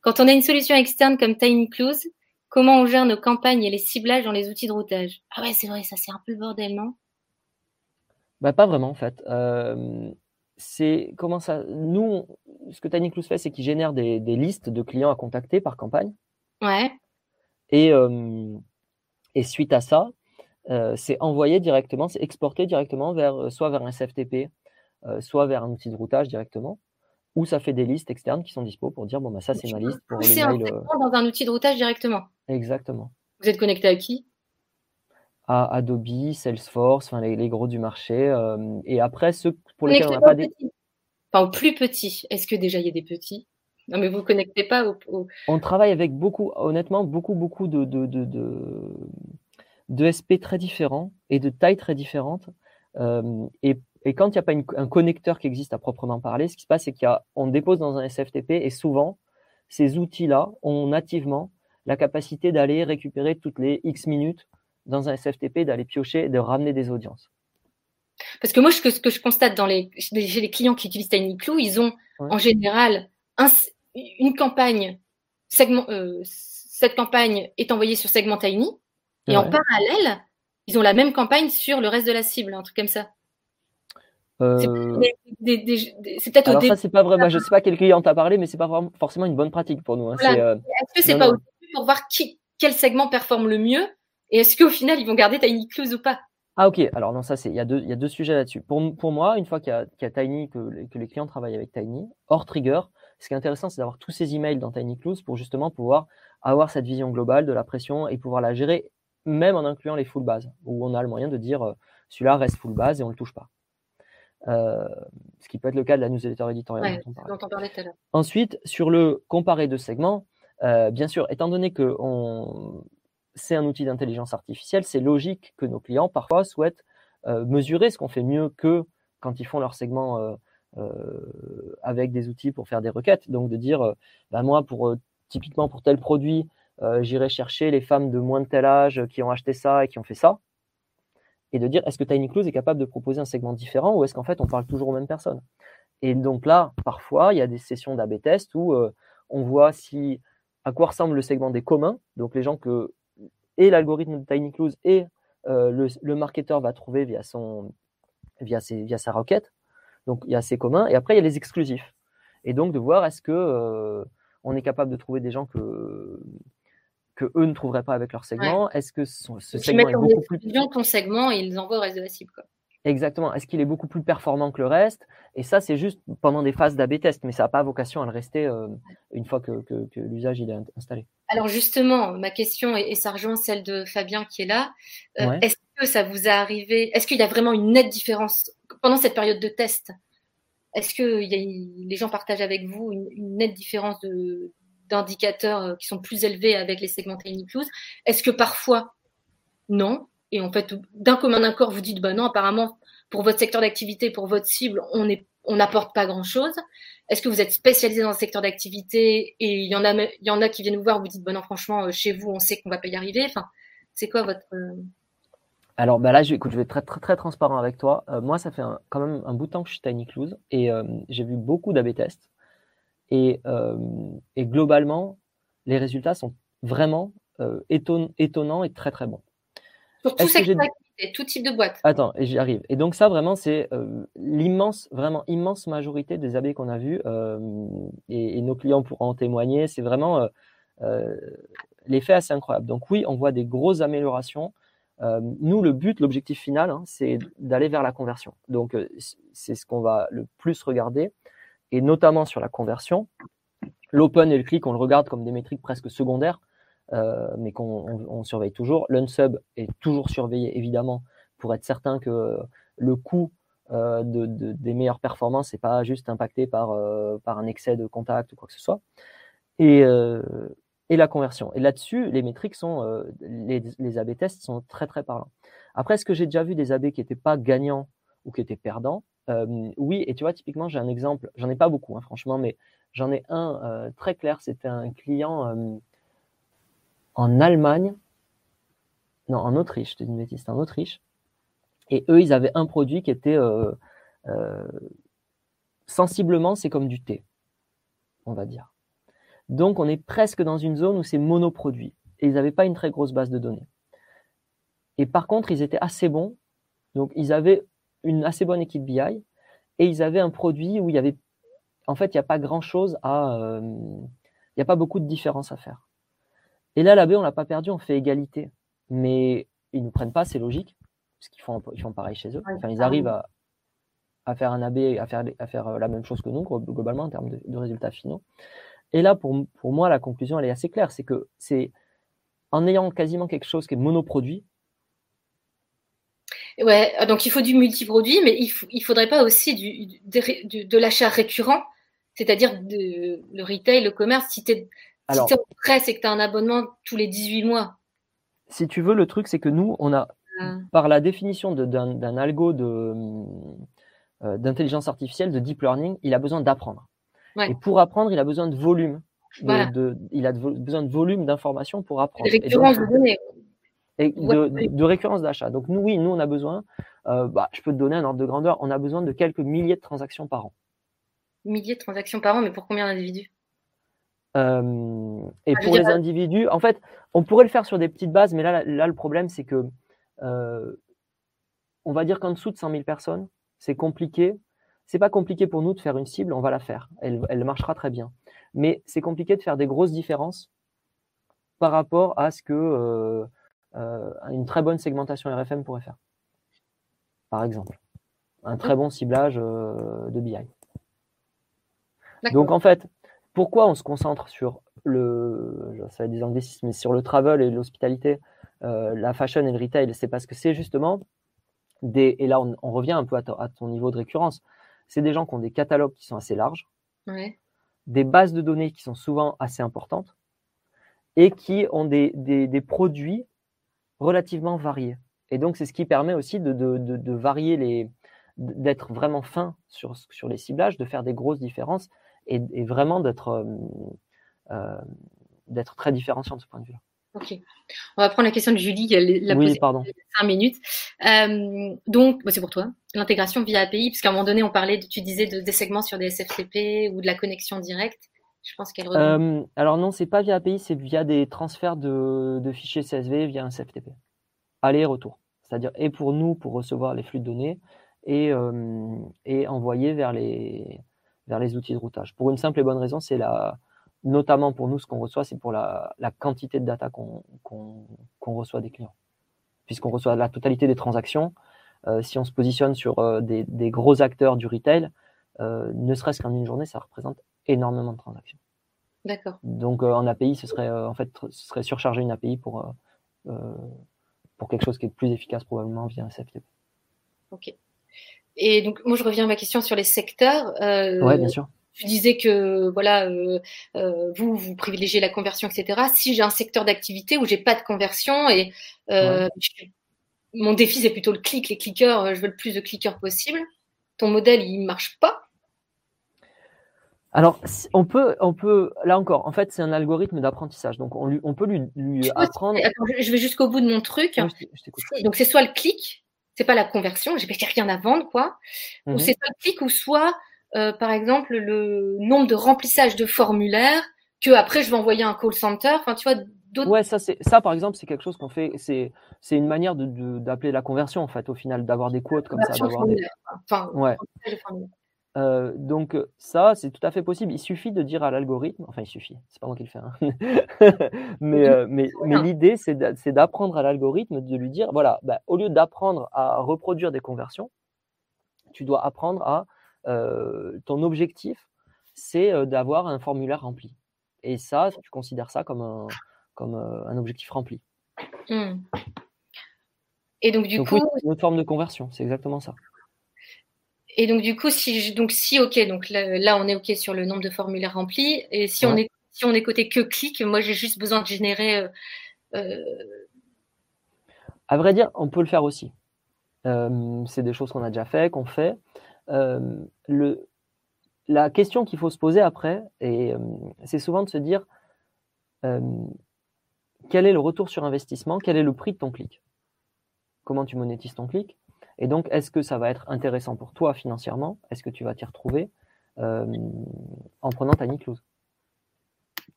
Quand on a une solution externe comme Tiny Close, comment on gère nos campagnes et les ciblages dans les outils de routage? Ah ouais, c'est vrai, ça c'est un peu le bordel, non? Bah, Pas vraiment en fait. Euh, c'est comment ça Nous, ce que Tiny Close fait, c'est qu'il génère des, listes de clients à contacter par campagne. Ouais. Et, euh, et suite à ça, euh, c'est envoyé directement, c'est exporté directement vers soit vers un SFTP, euh, soit vers un outil de routage directement, ou ça fait des listes externes qui sont dispo pour dire bon bah ça c'est ma liste pour les mails. Euh, dans un outil de routage directement. Exactement. Vous êtes connecté à qui? À Adobe, Salesforce, enfin les, gros du marché. Euh, et après ceux pour lesquels on n'a pas des. Enfin, aux plus petits. Est-ce que déjà il y a des petits? Non, mais vous ne connectez pas au, On travaille avec beaucoup, honnêtement, beaucoup, beaucoup de, de, de, de, SP très différents et de tailles très différentes. et et quand il n'y a pas un connecteur qui existe à proprement parler, ce qui se passe, c'est qu'on dépose dans un SFTP et souvent, ces outils-là ont nativement la capacité d'aller récupérer toutes les X minutes dans un SFTP, d'aller piocher et de ramener des audiences. Parce que moi, ce que, je constate dans les, chez les clients qui utilisent TinyClue, ils ont en général une campagne, segment, euh, cette campagne est envoyée sur Segment Tiny, et en parallèle, ils ont la même campagne sur le reste de la cible, un truc comme ça. C'est euh, peut-être au début. ça, c'est pas vrai. je sais pas quel client t'a parlé, mais c'est pas forcément une bonne pratique pour nous. Hein. Euh, est-ce que c'est pas au début pour voir qui, quel segment performe le mieux et est-ce qu'au final ils vont garder Tiny Clues ou pas? Ah ok. Alors non, ça c'est il y a deux il y a deux sujets là-dessus. Pour, pour moi, une fois qu'il y, a, Tiny que, que, les clients travaillent avec Tiny hors trigger, ce qui est intéressant, c'est d'avoir tous ces emails dans Tiny Clues pour justement pouvoir avoir cette vision globale de la pression et pouvoir la gérer même en incluant les full bases où on a le moyen de dire euh, celui-là reste full base et on le touche pas. Euh, ce qui peut être le cas de la newsletter éditoriale dont, on parlait. Ensuite, sur le comparé de segments, euh, bien sûr, étant donné que on, c'est un outil d'intelligence artificielle, c'est logique que nos clients parfois souhaitent euh, mesurer ce qu'on fait mieux que quand ils font leur segment euh, avec des outils pour faire des requêtes. Donc de dire, bah, moi, pour typiquement pour tel produit, j'irai chercher les femmes de moins de tel âge qui ont acheté ça et qui ont fait ça. Et de dire, est-ce que Tiny Close est capable de proposer un segment différent ou est-ce qu'en fait on parle toujours aux mêmes personnes? Et donc là, parfois, il y a des sessions d'AB test où on voit si à quoi ressemble le segment des communs, donc les gens que et l'algorithme de Tiny Clues et euh, le, marketeur va trouver via, son, via, ses, via sa requête. Donc il y a ces communs et après il y a les exclusifs. Et donc de voir est-ce que euh, on est capable de trouver des gens que que eux ne trouveraient pas avec leur segment. Est-ce que ce, segment est beaucoup plus ton segment et ils envoient au reste de la cible. Quoi. Exactement. Est-ce qu'il est beaucoup plus performant que le reste? Et ça, c'est juste pendant des phases d'AB test, mais ça n'a pas vocation à le rester euh, une fois que, l'usage il est installé. Alors justement, ma question, et, ça rejoint celle de Fabien qui est là, euh, est-ce que ça vous a arrivé Est-ce qu'il y a vraiment une nette différence pendant cette période de test? Est-ce que les gens partagent avec vous une, nette différence d'indicateurs euh, qui sont plus élevés avec les segments Tiny Est-ce que parfois, non? Et en fait, d'un commun accord, vous dites, bah non, apparemment, pour votre secteur d'activité, pour votre cible, on on n'apporte pas grand-chose. Est-ce que vous êtes spécialisé dans le secteur d'activité et il y en a il y en a qui viennent vous voir, vous dites, bah non, franchement, euh, chez vous, on sait qu'on va pas y arriver. Enfin, c'est quoi votre euh, alors bah là, je, écoute, je vais être très, très, transparent avec toi. Moi, ça fait quand même un bout de temps que je suis Tiny Clues et j'ai vu beaucoup d'AB tests. Et, et, globalement, les résultats sont vraiment étonnants et très très bons. Pour tout secteur tout type de boîte. Attends, j'y arrive. Et donc ça, vraiment, c'est euh, l'immense, vraiment immense majorité des AB qu'on a vus, euh, et, nos clients pourront en témoigner. C'est vraiment euh, l'effet assez incroyable. Donc oui, on voit des grosses améliorations. nous, le but, l'objectif final, hein, c'est d'aller vers la conversion. Donc c'est ce qu'on va le plus regarder, et notamment sur la conversion. L'open et le click, on le regarde comme des métriques presque secondaires. Euh, mais qu'on surveille toujours. L'unsub est toujours surveillé, évidemment, pour être certain que le coût euh, de, des meilleures performances n'est pas juste impacté par, euh, par un excès de contact ou quoi que ce soit. Et, et la conversion. Et là-dessus, les métriques sont, les, AB tests sont très très parlants. Après, est-ce que j'ai déjà vu des AB qui n'étaient pas gagnants ou qui étaient perdants? Oui, et tu vois, typiquement, j'ai un exemple, j'en ai pas beaucoup, hein, franchement, mais j'en ai un très clair. C'était un client en Allemagne, non, en Autriche, je te dis une bêtise, en Autriche. Et eux, ils avaient un produit qui était sensiblement, c'est comme du thé, on va dire. Donc, on est presque dans une zone où c'est monoproduit. Et ils n'avaient pas une très grosse base de données. Et par contre, ils étaient assez bons. Donc, ils avaient une assez bonne équipe BI. Et ils avaient un produit où il y avait. En fait, il n'y a pas grand-chose à. Euh, il n'y a pas beaucoup de différence à faire. Et là, l'AB, on l'a pas perdu, on fait égalité. Mais ils nous prennent pas, c'est logique, parce qu'ils font, ils font pareil chez eux. Enfin, ils arrivent à, à faire un AB, à faire, à faire euh, la même chose que nous, globalement, en termes de, résultats finaux. Et là, pour, pour moi, la conclusion, elle est assez claire. C'est que c'est en ayant quasiment quelque chose qui est monoproduit. Ouais, donc il faut du multiproduit, mais il ne il faudrait pas aussi du, de l'achat récurrent, c'est-à-dire le retail, le commerce. Si tu alors, si tu prêt, c'est que tu as un abonnement tous les 18 mois. Si tu veux, le truc, c'est que nous, on a, ah. par la définition d'un algo euh, d'intelligence artificielle, de deep learning, il a besoin d'apprendre. Et pour apprendre, il a besoin de volume. De, il a besoin de volume d'informations pour apprendre. De de données. Et de, récurrence d'achat. Donc nous, oui, nous, on a besoin, euh, bah, je peux te donner un ordre de grandeur, on a besoin de quelques milliers de transactions par an. Milliers de transactions par an, mais pour combien d'individus? Euh, et pour les individus, en fait, on pourrait le faire sur des petites bases, mais là, là le problème, c'est que euh, on va dire qu'en dessous de 100 000 personnes, c'est compliqué. C'est pas compliqué pour nous de faire une cible, on va la faire. Elle, elle marchera très bien. Mais c'est compliqué de faire des grosses différences par rapport à ce que une très bonne segmentation RFM pourrait faire. Par exemple, un très bon ciblage euh, de BI. Donc en fait, pourquoi on se concentre sur le, ça va des anglicismes, mais sur le travel et l'hospitalité, euh, la fashion et le retail C'est parce que c'est justement des, et là on, revient un peu à, ton niveau de récurrence, c'est des gens qui ont des catalogues qui sont assez larges, des bases de données qui sont souvent assez importantes, et qui ont des, des, produits relativement variés. Et donc, c'est ce qui permet aussi de, de, de, varier les, d'être vraiment fin sur, sur les ciblages, de faire des grosses différences et, et vraiment d'être, euh, euh d'être très différenciant de ce point de vue-là. Ok. On va prendre la question de Julie. La oui, pardon. Cinq minutes. Euh, donc, bah, c'est pour toi. L'intégration via API, parce qu'à un moment donné, on parlait, tu disais, de, des segments sur des SFTP ou de la connexion directe. Je pense qu'elle. Euh, alors non, c'est pas via API, c'est via des transferts de, fichiers CSV via un SFTP. Aller-retour. C'est-à-dire et pour nous pour recevoir les flux de données et, euh, et envoyer vers les outils de routage. Pour une simple et bonne raison, c'est la notamment pour nous, ce qu'on reçoit, c'est pour la, quantité de data qu'on reçoit des clients. Puisqu'on reçoit la totalité des transactions, euh, si on se positionne sur des, gros acteurs du retail, ne serait-ce qu'en une journée, ça représente énormément de transactions. D'accord. Donc en API, ce serait en fait ce serait surcharger une API pour, pour quelque chose qui est plus efficace probablement via un SFTP. Ok. Et donc moi je reviens à ma question sur les secteurs. oui, bien sûr tu disais que voilà, euh, euh, vous vous privilégiez la conversion, etc. Si j'ai un secteur d'activité où j'ai pas de conversion et euh, mon défi c'est plutôt le clic, les cliqueurs, je veux le plus de cliqueurs possible. Ton modèle il marche pas. Alors, on peut, on peut, là encore, en fait, c'est un algorithme d'apprentissage. Donc, on, lui, on peut lui, lui apprendre. Attends, je vais jusqu'au bout de mon truc. donc, c'est soit le clic, c'est pas la conversion, j'ai rien à vendre, quoi. Ou mhm. c'est soit le clic, ou soit euh, par exemple, le nombre de remplissages de formulaires que après je vais envoyer un call center. Enfin, tu vois, Ouais, ça, c'est, ça, par exemple, c'est quelque chose qu'on fait. C'est, c'est une manière de, d'appeler la conversion, en fait, au final, d'avoir des quotes comme ça. D'avoir des... enfin, ouais. Euh, donc ça, c'est tout à fait possible. Il suffit de dire à l'algorithme, enfin il suffit, c'est pas moi qui le fais, hein. *laughs* mais, euh, mais, mais l'idée c'est, d'apprendre à l'algorithme de lui dire, voilà, bah, au lieu d'apprendre à reproduire des conversions, tu dois apprendre à euh, ton objectif, c'est euh, d'avoir un formulaire rempli. Et ça, tu considères ça comme un, comme euh, un objectif rempli. Hmm. Et donc, du coup. une autre forme de conversion, c'est exactement ça. Et donc, du coup, si, donc, si OK, donc là, on est OK sur le nombre de formulaires remplis. Et si, on, est, si on est côté que clic, moi, j'ai juste besoin de générer. À vrai dire, on peut le faire aussi. c'est des choses qu'on a déjà fait, qu'on fait. Euh, le, la question qu'il faut se poser après, et euh, c'est souvent de se dire euh, quel est le retour sur investissement, quel est le prix de ton clic, comment tu monétises ton clic, et donc est-ce que ça va être intéressant pour toi financièrement, est-ce que tu vas t'y retrouver en prenant ta close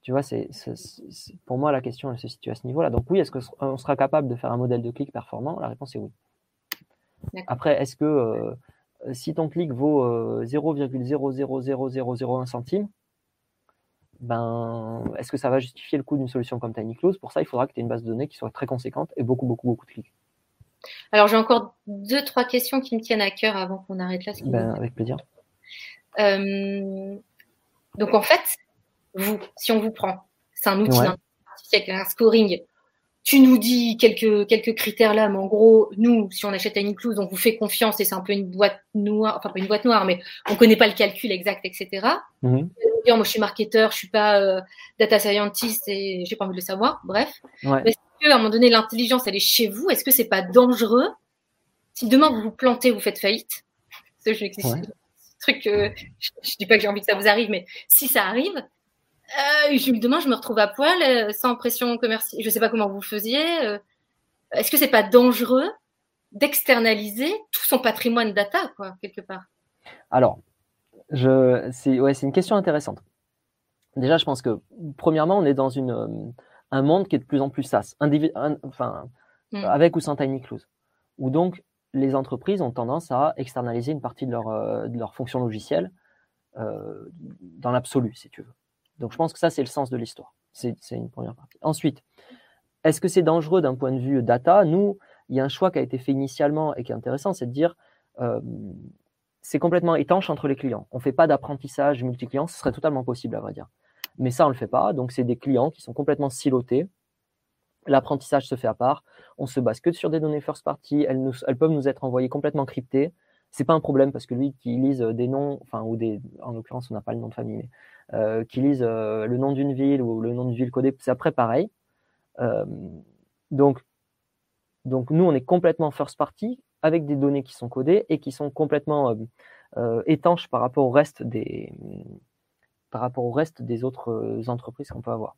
tu vois, c'est, pour moi, la question, elle se situe à ce niveau-là. Donc oui, est-ce qu'on sera capable de faire un modèle de clic performant? La réponse est oui. Après, est-ce que euh, si ton clic vaut 0,000001 euh, centime, ben, est-ce que ça va justifier le coût d'une solution comme TinyClose Pour ça, il faudra que tu aies une base de données qui soit très conséquente et beaucoup, beaucoup, beaucoup de clics. Alors, j'ai encore deux, trois questions qui me tiennent à cœur avant qu'on arrête là. Ben, avec plaisir. Euh, donc, en fait, vous, si on vous prend, c'est un outil avec un scoring tu nous dis quelques quelques critères là, mais en gros, nous, si on achète à Incluse, on vous fait confiance et c'est un peu une boîte noire, enfin pas une boîte noire, mais on connaît pas le calcul exact, etc. Mm Dire, moi, je suis marketeur, je suis pas euh, data scientist et j'ai pas envie de le savoir. Bref, que à un moment donné, l'intelligence, elle est chez vous Est-ce que c'est pas dangereux si demain vous vous plantez, vous faites faillite? Je truc, je, je dis pas que j'ai envie que ça vous arrive, mais si ça arrive, euh, demain, je me retrouve à poil, euh, sans pression commerciale. Je ne sais pas comment vous faisiez. Euh. Est-ce que c'est pas dangereux d'externaliser tout son patrimoine data, quoi, quelque part? Alors, je, c'est, ouais, une question intéressante. Déjà, je pense que, premièrement, on est dans une, euh, un monde qui est de plus en plus SaaS, enfin, hmm. avec ou sans tiny close, où donc les entreprises ont tendance à externaliser une partie de leur, de leur fonction logicielle euh, dans l'absolu, si tu veux. Donc je pense que ça, c'est le sens de l'histoire. C'est une première partie. Ensuite, est-ce que c'est dangereux d'un point de vue data? Nous, il y a un choix qui a été fait initialement et qui est intéressant, c'est de dire euh, c'est complètement étanche entre les clients. On ne fait pas d'apprentissage multi-client, ce serait totalement possible à vrai dire. Mais ça, on ne le fait pas. Donc, c'est des clients qui sont complètement silotés. L'apprentissage se fait à part. On se base que sur des données first party. Elles, elles peuvent nous être envoyées complètement cryptées. c'est pas un problème parce que lui qui lise des noms, enfin ou des, en l'occurrence on n'a pas le nom de famille, mais euh, qui lise euh, le nom d'une ville ou le nom d'une ville codée, c'est après pareil. Euh, donc, donc nous on est complètement first party avec des données qui sont codées et qui sont complètement étanches par rapport au reste des par rapport au reste des autres entreprises qu'on peut avoir.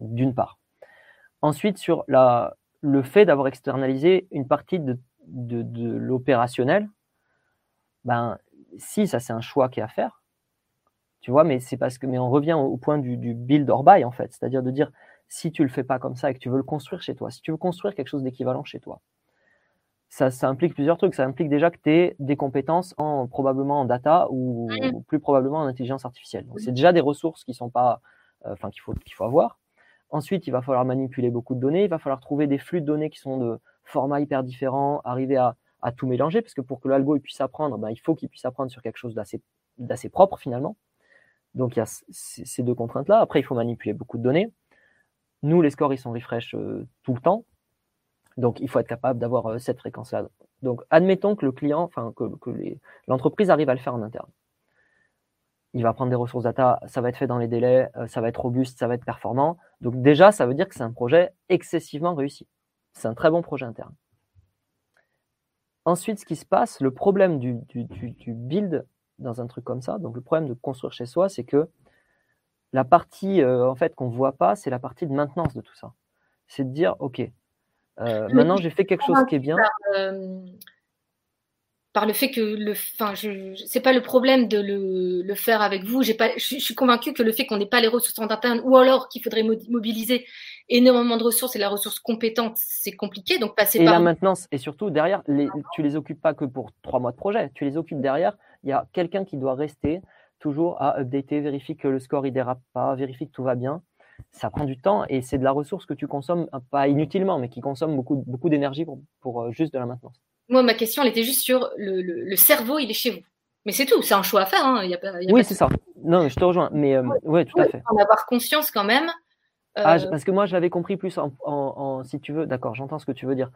D'une part. Ensuite, sur le fait d'avoir externalisé une partie de, l'opérationnel, ben, si, ça c'est un choix qui est à faire, tu vois, mais c'est parce que, mais on revient au, point du, build or buy en fait, c'est-à-dire de dire si tu le fais pas comme ça et que tu veux le construire chez toi, si tu veux construire quelque chose d'équivalent chez toi, ça, ça, implique plusieurs trucs. Ça implique déjà que tu aies des compétences en, probablement en data ou, plus probablement en intelligence artificielle. Donc, c'est déjà des ressources qui sont pas, euh, enfin, qu'il faut, qu'il faut avoir. Ensuite, il va falloir manipuler beaucoup de données. Il va falloir trouver des flux de données qui sont de formats hyper différents, arriver à, à tout mélanger, parce que pour que l'algo puisse apprendre, ben, il faut qu'il puisse apprendre sur quelque chose d'assez propre finalement. Donc il y a ces deux contraintes-là. Après, il faut manipuler beaucoup de données. Nous, les scores, ils sont refresh euh, tout le temps. Donc il faut être capable d'avoir euh, cette fréquence-là. Donc admettons que le client, enfin que, l'entreprise arrive à le faire en interne. Il va prendre des ressources data, ça va être fait dans les délais, euh, ça va être robuste, ça va être performant. Donc déjà, ça veut dire que c'est un projet excessivement réussi. C'est un très bon projet interne. Ensuite, ce qui se passe, le problème du, build dans un truc comme ça, donc le problème de construire chez soi, c'est que la partie euh, en fait qu'on voit pas, c'est la partie de maintenance de tout ça. C'est de dire, ok, euh, maintenant j'ai fait quelque chose qui est bien. Euh, par le fait que le, enfin, je, c'est pas le problème de le, le faire avec vous. J'ai pas, je, suis convaincue que le fait qu'on n'ait pas les ressources en interne ou alors qu'il faudrait mobiliser énormément de ressources et la ressource compétente, c'est compliqué. Donc passer et par la maintenance et surtout derrière, les, tu les occupes pas que pour trois mois de projet. Tu les occupes derrière. Il y a quelqu'un qui doit rester toujours à updater, vérifier que le score il dérape pas, vérifier que tout va bien. Ça prend du temps et c'est de la ressource que tu consommes pas inutilement, mais qui consomme beaucoup beaucoup d'énergie pour, pour euh, juste de la maintenance. Moi, ma question, elle était juste sur le, le, cerveau, il est chez vous. Mais c'est tout, c'est un choix à faire. Hein. Il y a pas, oui, c'est ça. Non, je te rejoins. Mais euh, ouais, tout à fait. En avoir conscience quand même. Ah, euh, parce que moi, j'avais compris plus en, en, si tu veux, d'accord, j'entends ce que tu veux dire.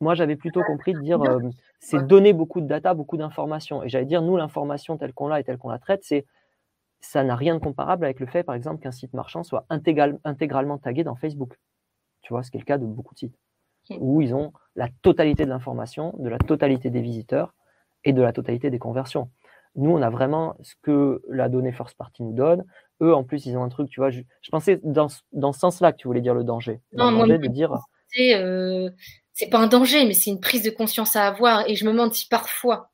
Moi, j'avais plutôt compris de dire, euh, c'est donner beaucoup de data, beaucoup d'informations. Et j'allais dire, nous, l'information telle qu'on l'a et telle qu'on la traite, c'est ça n'a rien de comparable avec le fait, par exemple, qu'un site marchand soit intégral, intégralement tagué dans Facebook. Tu vois, ce qui est le cas de beaucoup de sites où ils ont la totalité de l'information, de la totalité des visiteurs et de la totalité des conversions. Nous, on a vraiment ce que la donnée first party nous donne. Eux, en plus, ils ont un truc, tu vois, je, pensais dans, dans ce sens-là que tu voulais dire le danger. Non, moi, de dire. Euh, c'est pas un danger, mais c'est une prise de conscience à avoir. Et je me demande si parfois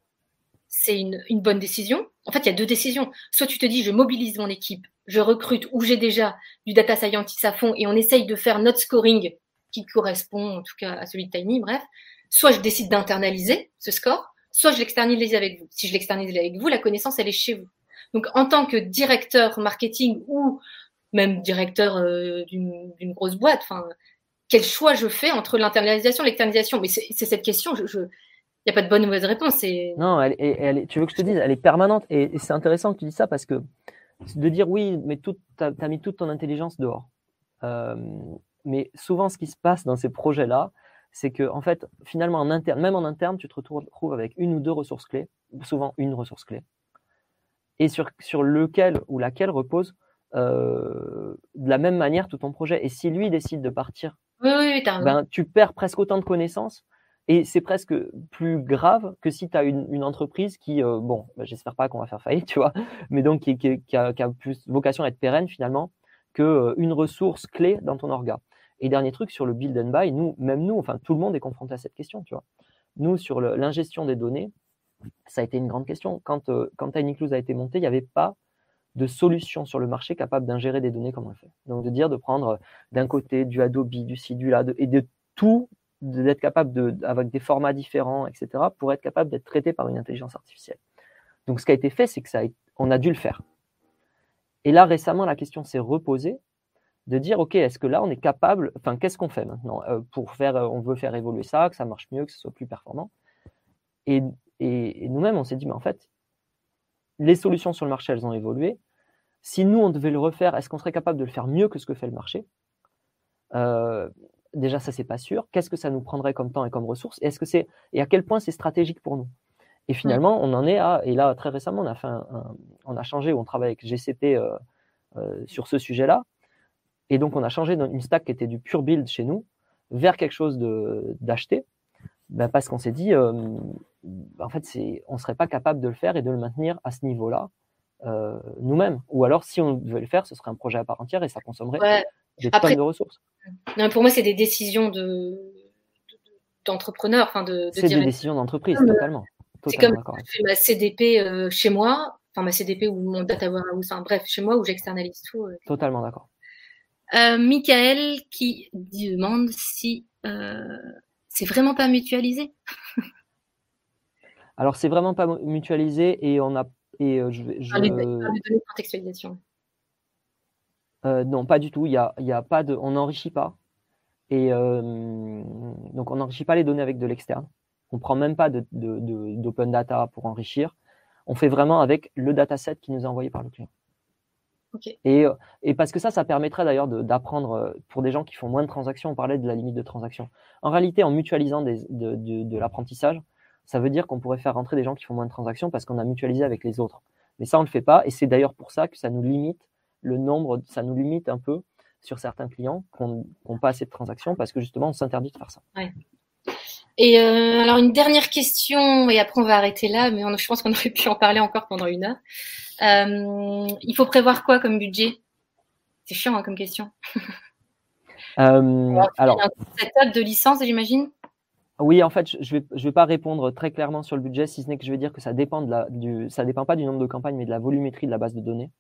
c'est une, une bonne décision. En fait, il y a deux décisions. Soit tu te dis, je mobilise mon équipe, je recrute, ou j'ai déjà du data scientist à fond, et on essaye de faire notre scoring qui correspond en tout cas à celui de Tiny, bref, soit je décide d'internaliser ce score, soit je l'externalise avec vous. Si je l'externalise avec vous, la connaissance, elle est chez vous. Donc, en tant que directeur marketing ou même directeur euh, d'une grosse boîte, enfin, quel choix je fais entre l'internalisation et l'externalisation? Mais c'est cette question, je, il n'y a pas de bonne ou mauvaise réponse. Non, elle, elle, tu veux que je te dise, elle est permanente. Et, c'est intéressant que tu dis ça parce que de dire oui, mais tu as, mis toute ton intelligence dehors. Euh, mais souvent, ce qui se passe dans ces projets-là, c'est que, en fait, finalement, en interne, même en interne, tu te retrouves avec une ou deux ressources clés, souvent une ressource clé, et sur, sur lequel ou laquelle repose euh, de la même manière tout ton projet. Et si lui décide de partir, ben, tu perds presque autant de connaissances. Et c'est presque plus grave que si tu as une, entreprise qui, euh, bon, ben, j'espère pas qu'on va faire faillite, tu vois, *laughs* mais donc qui, a, plus vocation à être pérenne finalement qu'une euh, ressource clé dans ton orga. Et dernier truc sur le build and buy, nous, même nous, enfin tout le monde est confronté à cette question, tu vois. Nous, sur l'ingestion des données, ça a été une grande question. Quand, euh, quand TinyClues a été monté, il n'y avait pas de solution sur le marché capable d'ingérer des données comme on le fait. Donc de dire de prendre euh, d'un côté du Adobe, du Sidula, et de tout, d'être capable de, avec des formats différents, etc., pour être capable d'être traité par une intelligence artificielle. Donc ce qui a été fait, c'est que ça on a dû le faire. Et là, récemment, la question s'est reposée de dire, OK, est-ce que là, on est capable, enfin, qu'est-ce qu'on fait maintenant euh, pour faire, euh, on veut faire évoluer ça, que ça marche mieux, que ce soit plus performant? Et, et, nous-mêmes, on s'est dit, mais en fait, les solutions sur le marché, elles ont évolué. Si nous, on devait le refaire, est-ce qu'on serait capable de le faire mieux que ce que fait le marché? Euh, Déjà, ça, c'est pas sûr. Qu'est-ce que ça nous prendrait comme temps et comme ressources? Et est-ce que c'est et à quel point c'est stratégique pour nous? Et finalement, on en est à, et là très récemment, on a, fait on a changé, on travaille avec GCP euh, euh, sur ce sujet-là. Et donc, on a changé une stack qui était du pure build chez nous vers quelque chose d'acheté, ben parce qu'on s'est dit, euh, en fait, on ne serait pas capable de le faire et de le maintenir à ce niveau-là nous-mêmes. Ou alors, si on devait le faire, ce serait un projet à part entière et ça consommerait des tonnes de ressources. Non, pour moi, c'est des décisions de d'entrepreneurs, enfin de, c'est des décisions d'entreprise, totalement. C'est comme je fais ma CDP euh, chez moi, enfin ma CDP ou mon data warehouse, enfin bref, chez moi où j'externalise tout. Euh. Totalement d'accord. Euh, Michael qui demande si c'est vraiment pas mutualisé. Alors c'est vraiment pas mutualisé et on a et je, je... les, données de contextualisation. non, pas du tout. Il y a, il y a pas de, on n'enrichit pas. Et donc on n'enrichit pas les données avec de l'externe. On ne prend même pas d'open data pour enrichir. On fait vraiment avec le dataset qui nous est envoyé par le client. Et, et, parce que ça, ça permettrait d'ailleurs d'apprendre euh, pour des gens qui font moins de transactions. On parlait de la limite de transactions. En réalité, en mutualisant des, de, de, l'apprentissage, ça veut dire qu'on pourrait faire rentrer des gens qui font moins de transactions parce qu'on a mutualisé avec les autres. Mais ça, on ne le fait pas. Et c'est d'ailleurs pour ça que ça nous limite le nombre, ça nous limite un peu sur certains clients qui n'ont pas assez de transactions parce que justement, on s'interdit de faire ça. Ouais. Et euh, alors une dernière question, et après on va arrêter là, mais je pense qu'on aurait pu en parler encore pendant une heure. Euh, il faut prévoir quoi comme budget? C'est chiant hein, comme question. *laughs* Euh, alors, un setup de licence, j'imagine? Oui, en fait, je ne vais, je vais pas répondre très clairement sur le budget, si ce n'est que je vais dire que ça dépend de la, du, ça dépend pas du nombre de campagnes, mais de la volumétrie de la base de données.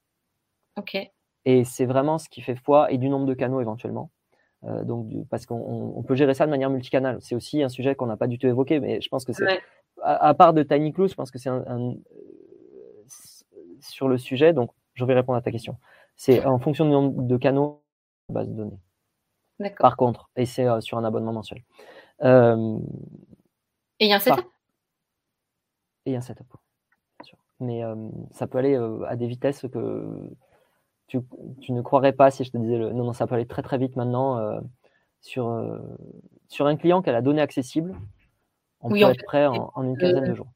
Ok. Et c'est vraiment ce qui fait foi et du nombre de canaux éventuellement. Euh, donc, parce qu'on peut gérer ça de manière multicanale. C'est aussi un sujet qu'on n'a pas du tout évoqué, mais je pense que c'est, à, part de Tiny Clue, je pense que c'est un, sur le sujet. Donc, je vais répondre à ta question. C'est en fonction du nombre de canaux de base de données. Par contre, et c'est euh, sur un abonnement mensuel. Euh, et il y a un setup? Et il y a un setup, Mais ça peut aller à des vitesses que tu, ne croirais pas si je te disais le... non, non, ça peut aller très très vite maintenant euh, sur, euh, sur un client qui a la donnée accessible. On peut être prêt en, une quinzaine de jours.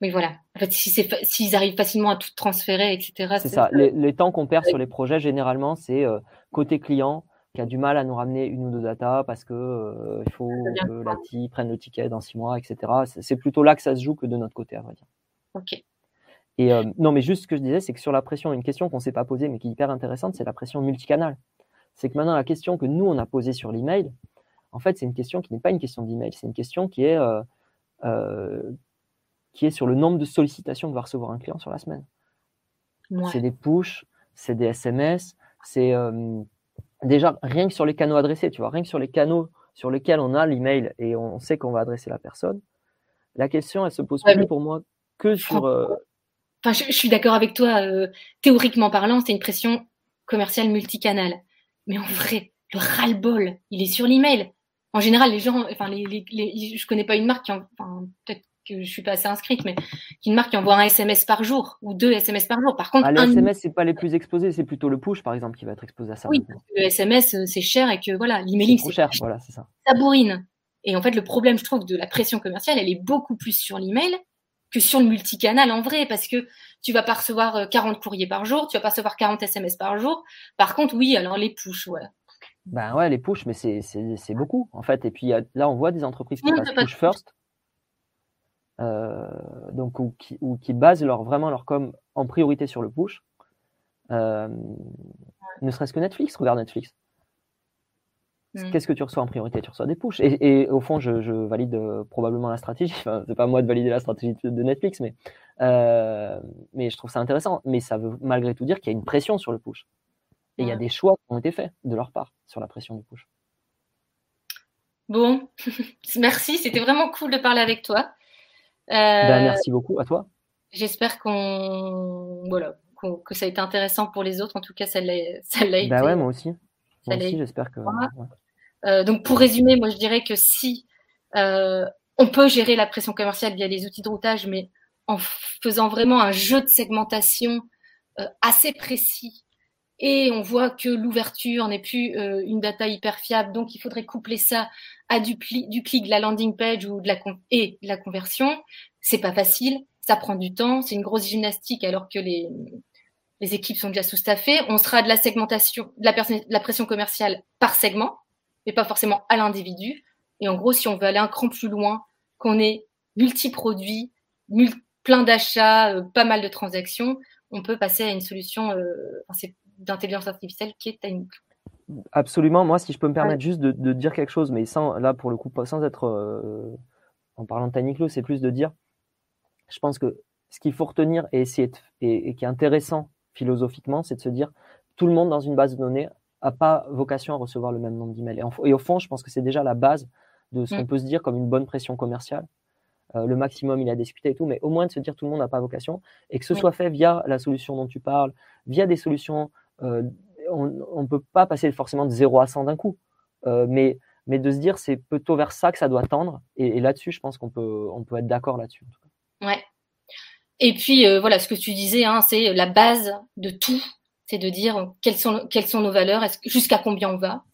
Oui, voilà. En fait, s'ils arrivent facilement à tout transférer, etc. C'est ça. Les, temps qu'on perd sur les projets, généralement, c'est euh, côté client qui a du mal à nous ramener une ou deux data parce que il faut que la TI prenne le ticket dans six mois, etc. C'est plutôt là que ça se joue que de notre côté, à vrai dire. Ok. Et euh, non, mais juste ce que je disais, c'est que sur la pression, une question qu'on ne s'est pas posée, mais qui est hyper intéressante, c'est la pression multicanal. C'est que maintenant, la question que nous, on a posée sur l'email, en fait, c'est une question qui n'est pas une question d'email, c'est une question qui est, euh, euh, qui est sur le nombre de sollicitations que va recevoir un client sur la semaine. C'est des push, c'est des SMS, c'est déjà rien que sur les canaux adressés, tu vois, rien que sur les canaux sur lesquels on a l'email et on sait qu'on va adresser la personne. La question, elle se pose plus pour moi que sur Enfin, je, suis d'accord avec toi. Euh, théoriquement parlant, c'est une pression commerciale multicanale. Mais en vrai, le ras-le-bol, il est sur l'email. En général, les gens, enfin, les, les, je connais pas une marque qui, enfin, peut-être que je suis pas assez inscrite, mais une marque qui envoie un SMS par jour ou deux SMS par jour. Par contre, ah, les SMS, c'est pas les plus exposés, c'est plutôt le push, par exemple, qui va être exposé à ça. Oui, le SMS, euh, c'est cher et que voilà, l'emailing, c'est cher. Voilà, c'est ça. Ça bourrine. Et en fait, le problème, je trouve, de la pression commerciale, elle est beaucoup plus sur l'email que sur le multicanal en vrai, parce que tu vas pas recevoir 40 euh, courriers par jour, tu vas pas recevoir 40 SMS par jour. Par contre, oui, alors les push, ouais. Ben ouais, les push, mais c'est beaucoup en fait. Et puis là, on voit des entreprises qui passent push first, euh, donc ou qui, ou qui, basent leur, vraiment leur com en priorité sur le push. Euh, ne serait-ce que Netflix, regarde Netflix. Mm. Qu'est-ce que tu reçois en priorité? Tu reçois des push. Et, au fond, je, valide euh, probablement la stratégie. *laughs* Enfin, c'est pas moi de valider la stratégie de Netflix, mais, euh, mais je trouve ça intéressant. Mais ça veut malgré tout dire qu'il y a une pression sur le push. Et il y a des choix qui ont été faits de leur part sur la pression du push. Bon, *laughs* merci. C'était vraiment cool de parler avec toi. Ben, merci beaucoup à toi. J'espère qu'on voilà, que ça a été intéressant pour les autres. En tout cas, ça l'a, ben ouais, moi aussi. Moi aussi, j'espère que. Euh, donc pour résumer, moi je dirais que si euh, on peut gérer la pression commerciale via les outils de routage, mais en faisant vraiment un jeu de segmentation euh, assez précis, et on voit que l'ouverture n'est plus une data hyper fiable, donc il faudrait coupler ça à du, du clic de la landing page ou de la et de la conversion. c'est pas facile, ça prend du temps, c'est une grosse gymnastique alors que les, les équipes sont déjà sous-staffées. On sera de la segmentation, de la, de la pression commerciale par segment, mais pas forcément à l'individu. Et en gros, si on veut aller un cran plus loin, qu'on ait multi-produits, plein d'achats, euh, pas mal de transactions, on peut passer à une solution euh, d'intelligence artificielle qui est Tiny Absolument. Moi, si je peux me permettre juste de, dire quelque chose, mais sans, là, pour le coup, sans être euh, en parlant de Tiny c'est plus de dire, je pense que ce qu'il faut retenir et, essayer et, qui est intéressant philosophiquement, c'est de se dire, tout le monde dans une base de données n'a pas vocation à recevoir le même nombre d'emails. Et, et, au fond, je pense que c'est déjà la base de ce qu'on mm. peut se dire comme une bonne pression commerciale. Euh, le maximum, il a discuté et tout, mais au moins de se dire tout le monde n'a pas vocation et que ce soit fait via la solution dont tu parles, via des solutions. Euh, on ne peut pas passer forcément de 0 à 100 d'un coup, euh, mais, mais de se dire c'est plutôt vers ça que ça doit tendre. Et, là-dessus, je pense qu'on peut, on peut être d'accord là-dessus. Ouais. Et puis, voilà, ce que tu disais, hein, c'est la base de tout, c'est de dire quelles sont, quelles sont nos valeurs, jusqu'à combien on va.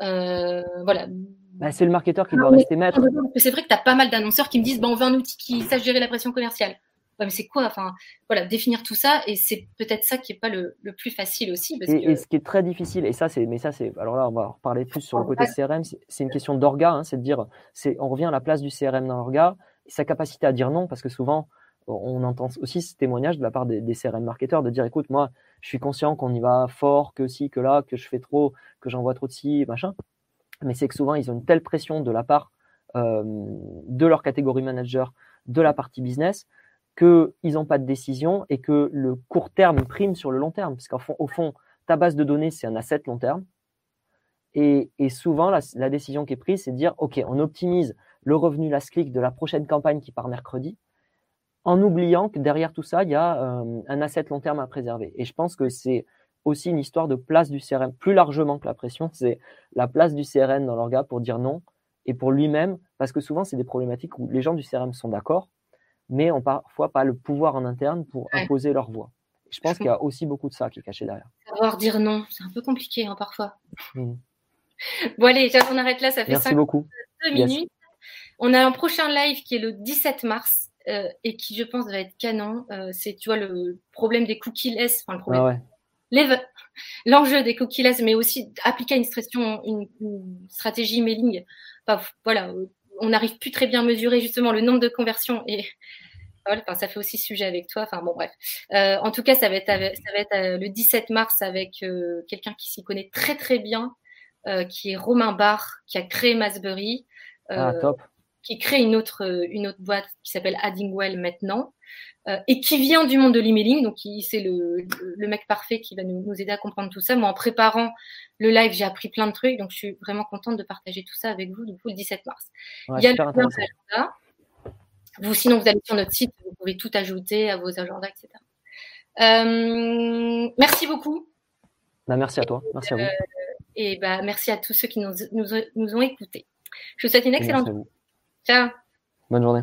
voilà, bah, c'est le marketeur qui doit rester maître. C'est vrai que tu as pas mal d'annonceurs qui me disent bon, on veut un outil qui sache gérer la pression commerciale. mais c'est quoi Enfin, voilà, définir tout ça, et c'est peut-être ça qui est pas le, plus facile aussi. et, ce qui est très difficile, et ça, c'est, mais ça, c'est, alors là, on va reparler plus sur le côté CRM. C'est une question d'orga, hein, c'est de dire, c'est, on revient à la place du CRM dans l'orga, sa capacité à dire non, parce que souvent, on entend aussi ce témoignage de la part des, CRM marketeurs de dire, écoute, moi, je suis conscient qu'on y va fort, que si, que là, que je fais trop, que j'envoie trop de ci, machin mais c'est que souvent, ils ont une telle pression de la part euh, de leur catégorie manager, de la partie business, qu'ils n'ont pas de décision et que le court terme prime sur le long terme. Parce qu'au fond, ta base de données, c'est un asset long terme. Et, souvent, la, décision qui est prise, c'est de dire, OK, on optimise le revenu last click de la prochaine campagne qui part mercredi, en oubliant que derrière tout ça, il y a euh, un asset long terme à préserver. Et je pense que c'est aussi une histoire de place du CRM, plus largement que la pression, c'est la place du CRM dans l'orga pour dire non et pour lui-même, parce que souvent c'est des problématiques où les gens du CRM sont d'accord, mais ont parfois pas le pouvoir en interne pour imposer leur voix. je pense qu'il y a aussi beaucoup de ça qui est caché derrière. Savoir dire non, c'est un peu compliqué hein, parfois. Mmh. *laughs* Bon allez, on arrête là, ça fait Merci beaucoup. deux minutes. On a un prochain live qui est le 17 mars euh, et qui je pense va être canon. Euh, c'est tu vois le problème des cookies less, enfin le problème. Ah ouais l'enjeu des cookies mais aussi appliquer à une, stratégie, une, stratégie mailing. voilà, on n'arrive plus très bien à mesurer justement le nombre de conversions et *laughs* ça fait aussi sujet avec toi. Enfin bon, bref. Euh, en tout cas, ça va être, ça va être euh, le 17 mars avec euh, quelqu'un qui s'y connaît très très bien, qui est Romain Barr, qui a créé Masbury, ah, top. Qui crée une autre, une autre boîte qui s'appelle Addingwell maintenant. Euh, et qui vient du monde de l'emailing. Donc, c'est le, le, mec parfait qui va nous, nous, aider à comprendre tout ça. Moi, en préparant le live, j'ai appris plein de trucs. Donc, je suis vraiment contente de partager tout ça avec vous, du coup, le 17 mars. Il y a le agenda. Vous, sinon, vous allez sur notre site, vous pouvez tout ajouter à vos agendas, etc. Euh, merci beaucoup. Bah, merci à toi. Merci à vous. Euh, et bah, merci à tous ceux qui nous, nous, nous ont écoutés. Je vous souhaite une excellente journée. Ciao. Bonne journée.